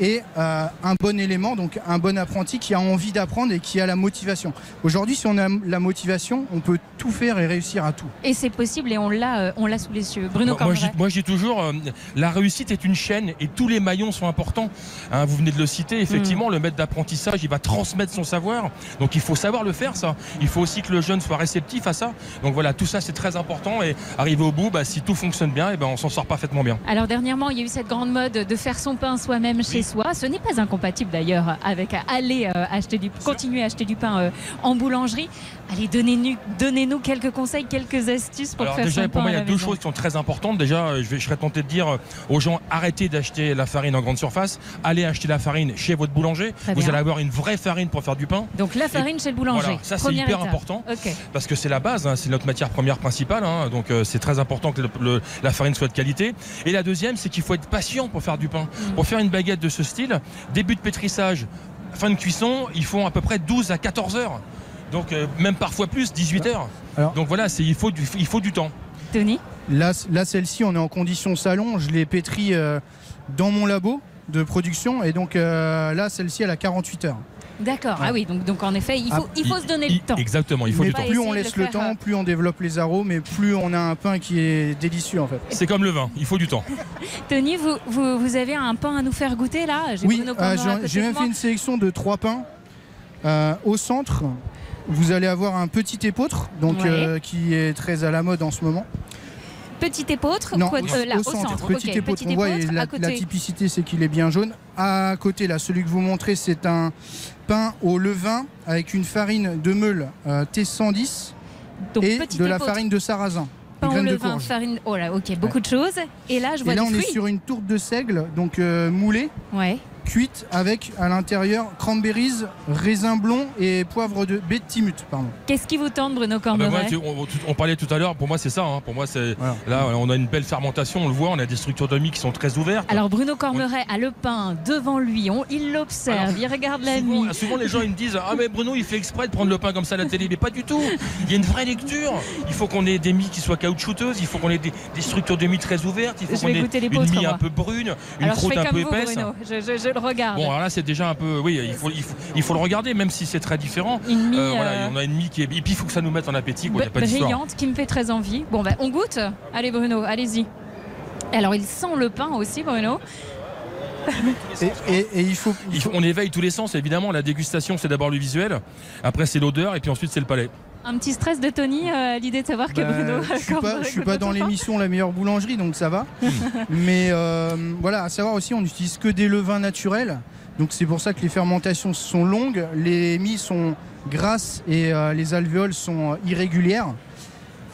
et euh, un bon élément, donc un bon apprenti qui a envie d'apprendre et qui a la motivation. Aujourd'hui, si on a la motivation, on peut tout faire et réussir à tout. Et c'est possible et on l'a, euh, on l'a sous les yeux. Bruno Moi, moi, dis toujours, euh, la réussite est une chaîne et tous les maillons sont importants. Hein, vous venez de le citer, effectivement, Mm. le maître d'apprentissage, il va transmettre son savoir. Donc il faut savoir le faire, ça. Il faut aussi que le jeune soit réceptif à ça. Donc voilà, tout ça, c'est très important. Et arriver au bout, bah, si tout fonctionne bien, et ben, on s'en sort parfaitement bien. Alors dernièrement, il y a eu cette grande mode de faire son pain soi-même chez soi. Ce n'est pas incompatible d'ailleurs avec aller euh, acheter du, continuer à acheter du pain euh, en boulangerie. Allez, donnez-nous, donnez-nous quelques conseils, quelques astuces pour Alors faire déjà, son pour moi, il y a deux maison. choses qui sont très importantes. Déjà, euh, je, vais, je serais tenté de dire aux gens, arrêtez d'acheter la farine en grande surface. Allez acheter la farine chez votre boulanger. Très Vous bien. allez avoir une vraie farine pour faire du pain. Donc la farine chez le boulanger. Voilà, ça c'est hyper étape. important parce que c'est la base, hein, c'est notre matière première principale, hein, donc euh, c'est très important que le- le- la farine soit de qualité. Et la deuxième, c'est qu'il faut être patient pour faire du pain. Mm. Pour faire une baguette de ce style, début de pétrissage, fin de cuisson, ils font à peu près 12 à 14 heures. Donc euh, même parfois plus, 18 heures. donc voilà, c'est- il faut, du, il faut du temps. Tony Là, là celle-ci, on est en condition salon. Je l'ai pétrie euh, dans mon labo de production. Et donc euh, là, celle-ci, elle a 48 heures. D'accord. Ah oui, donc, donc en effet, il faut, Ah, il faut se donner le temps. Exactement, il faut Mais du temps. plus on laisse le temps, plus on développe les arômes et plus on a un pain qui est délicieux en fait. C'est comme le vin, il faut du temps. Tony, vous, vous, vous avez un pain à nous faire goûter là? J'ai Oui, euh, j'ai même fait une sélection de trois pains. Euh, au centre, vous allez avoir un petit épeautre, donc Ouais. euh, qui est très à la mode en ce moment. Petit épeautre Non, quoi- au, euh, là, au au centre, petit petit On voit, la, la typicité, c'est qu'il est bien jaune. À côté, là, celui que vous montrez, c'est un pain au levain avec une farine de meule euh, T110 Donc, et de la farine de sarrasin. Pain au levain, farine. Oh là, ok, beaucoup de choses. Et là, je vois Et là, on est sur une tourte de seigle, donc euh, moulée, Ouais. Cuite avec à l'intérieur cranberries, raisin blond et poivre de baie de Timut, pardon. Qu'est-ce qui vous tente, Bruno Ah Cormeret moi, tu- on, on parlait tout à l'heure, pour moi c'est ça. hein. Pour moi, c'est là, on a une belle fermentation, on le voit, on a des structures de mie qui sont très ouvertes. Alors Bruno Cormeret a le pain devant lui, on, il l'observe, il regarde la mie. Souvent, souvent, les gens ils me disent Ah, mais Bruno il fait exprès de prendre le pain comme ça à la télé. Mais pas du tout. Il y a une vraie lecture. Il faut qu'on ait des mie qui soient caoutchouteuses, il faut qu'on ait des, des structures de mie très ouvertes, il faut qu'on ait une mie un peu brune, une Alors je croûte un peu vous, épaisse. Bruno, je, je- je le regarde. Bon, alors là, c'est déjà un peu. Oui, il faut, il faut, il faut le regarder, même si c'est très différent. Une mie, Euh, voilà, euh, on a une mie qui est. Et puis, il faut que ça nous mette en appétit, quoi. Il n'y a pas d'histoire. brillante, qui me fait très envie. Bon, ben, on goûte Allez Bruno, allez-y. Alors il sent le pain aussi, Bruno. Et, et- et il faut. Il faut- on éveille tous les sens, évidemment. La dégustation, c'est d'abord le visuel, après, c'est l'odeur, et puis ensuite, c'est le palais. Un petit stress de Tony euh, à l'idée de savoir que Bah, Bruno. je suis pas, je suis pas dans l'émission La meilleure boulangerie, donc ça va. Mais euh, voilà, à savoir aussi, on n'utilise que des levains naturels. Donc c'est pour ça que les fermentations sont longues, les mie sont grasses et euh, les alvéoles sont euh, irrégulières.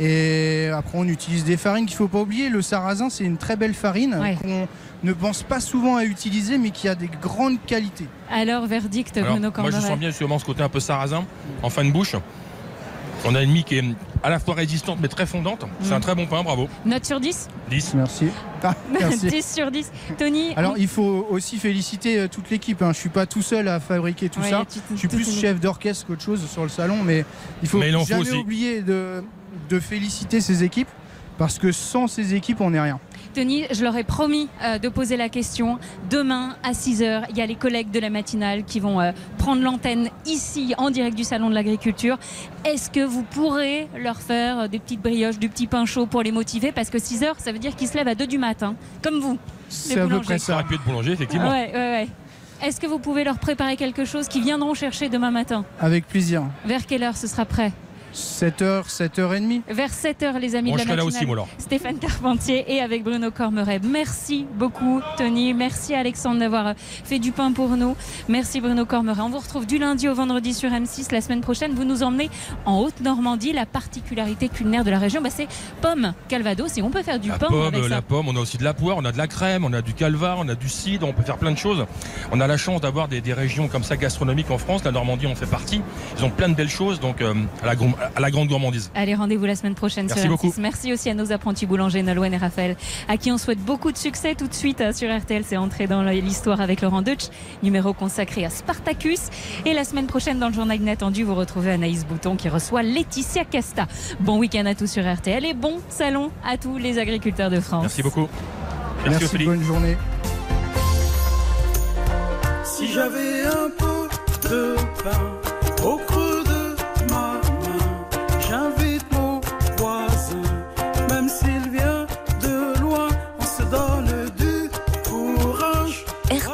Et après, on utilise des farines qu'il ne faut pas oublier. Le sarrasin, c'est une très belle farine Ouais. qu'on ne pense pas souvent à utiliser, mais qui a des grandes qualités. Alors verdict Alors, Bruno moi, je sens bien justement ce côté un peu sarrasin en fin de bouche. On a une mie qui est à la fois résistante mais très fondante. C'est Mm. un très bon pain, bravo. Note sur 10 10. Merci. Ah, merci. 10 sur 10. Tony Alors il faut aussi féliciter euh, toute l'équipe. Hein. Je suis pas tout seul à fabriquer tout Ouais, ça. Je suis plus chef d'orchestre qu'autre chose sur le salon, mais il faut Mais il en faut jamais aussi. oublier de, de féliciter ces équipes parce que sans ces équipes, on n'est rien. Tony, je leur ai promis euh, de poser la question. Demain à 6h, il y a les collègues de la matinale qui vont euh, prendre l'antenne ici en direct du Salon de l'Agriculture. Est-ce que vous pourrez leur faire euh, des petites brioches, du petit pain chaud pour les motiver? Parce que 6h, ça veut dire qu'ils se lèvent à 2 du matin, comme vous. C'est les à peu boulangers. près ça. Être boulanger, effectivement. Ouais, ouais, ouais. Est-ce que vous pouvez leur préparer quelque chose qu'ils viendront chercher demain matin? Avec plaisir. Vers quelle heure ce sera prêt? 7h, 7h30. Vers 7h, les amis Bon, de je la là matinale. aussi, moi, alors. Stéphane Carpentier et avec Bruno Cormeret. Merci beaucoup, Tony. Merci, Alexandre, d'avoir fait du pain pour nous. Merci, Bruno Cormeret. On vous retrouve du lundi au vendredi sur M6. La semaine prochaine, vous nous emmenez en Haute-Normandie. La particularité culinaire de la région, bah, c'est pomme calvados et on peut faire du La pain pomme, avec ça. la pomme, on a aussi de la poire, on a de la crème, on a du calvar, on a du cidre, on peut faire plein de choses. On a la chance d'avoir des, des régions comme ça gastronomiques en France. La Normandie en fait partie. Ils ont plein de belles choses, donc euh, à, la, grom- à la grande gourmandise. Allez, rendez-vous la semaine prochaine Merci sur M6. beaucoup. Merci aussi à nos apprentis boulangers Nolwenn et Raphaël, à qui on souhaite beaucoup de succès tout de suite euh, sur RTL. C'est entré dans l'histoire avec Laurent Deutsch, numéro consacré à Spartacus. Et la semaine prochaine, dans le journal inattendu, vous retrouvez Anaïs Bouton qui reçoit Laetitia Casta. Bon week-end à tous sur RTL et bon salon à tous les agriculteurs de France. Merci beaucoup. Merci, Merci, bonne journée. Si j'avais un peu de pain au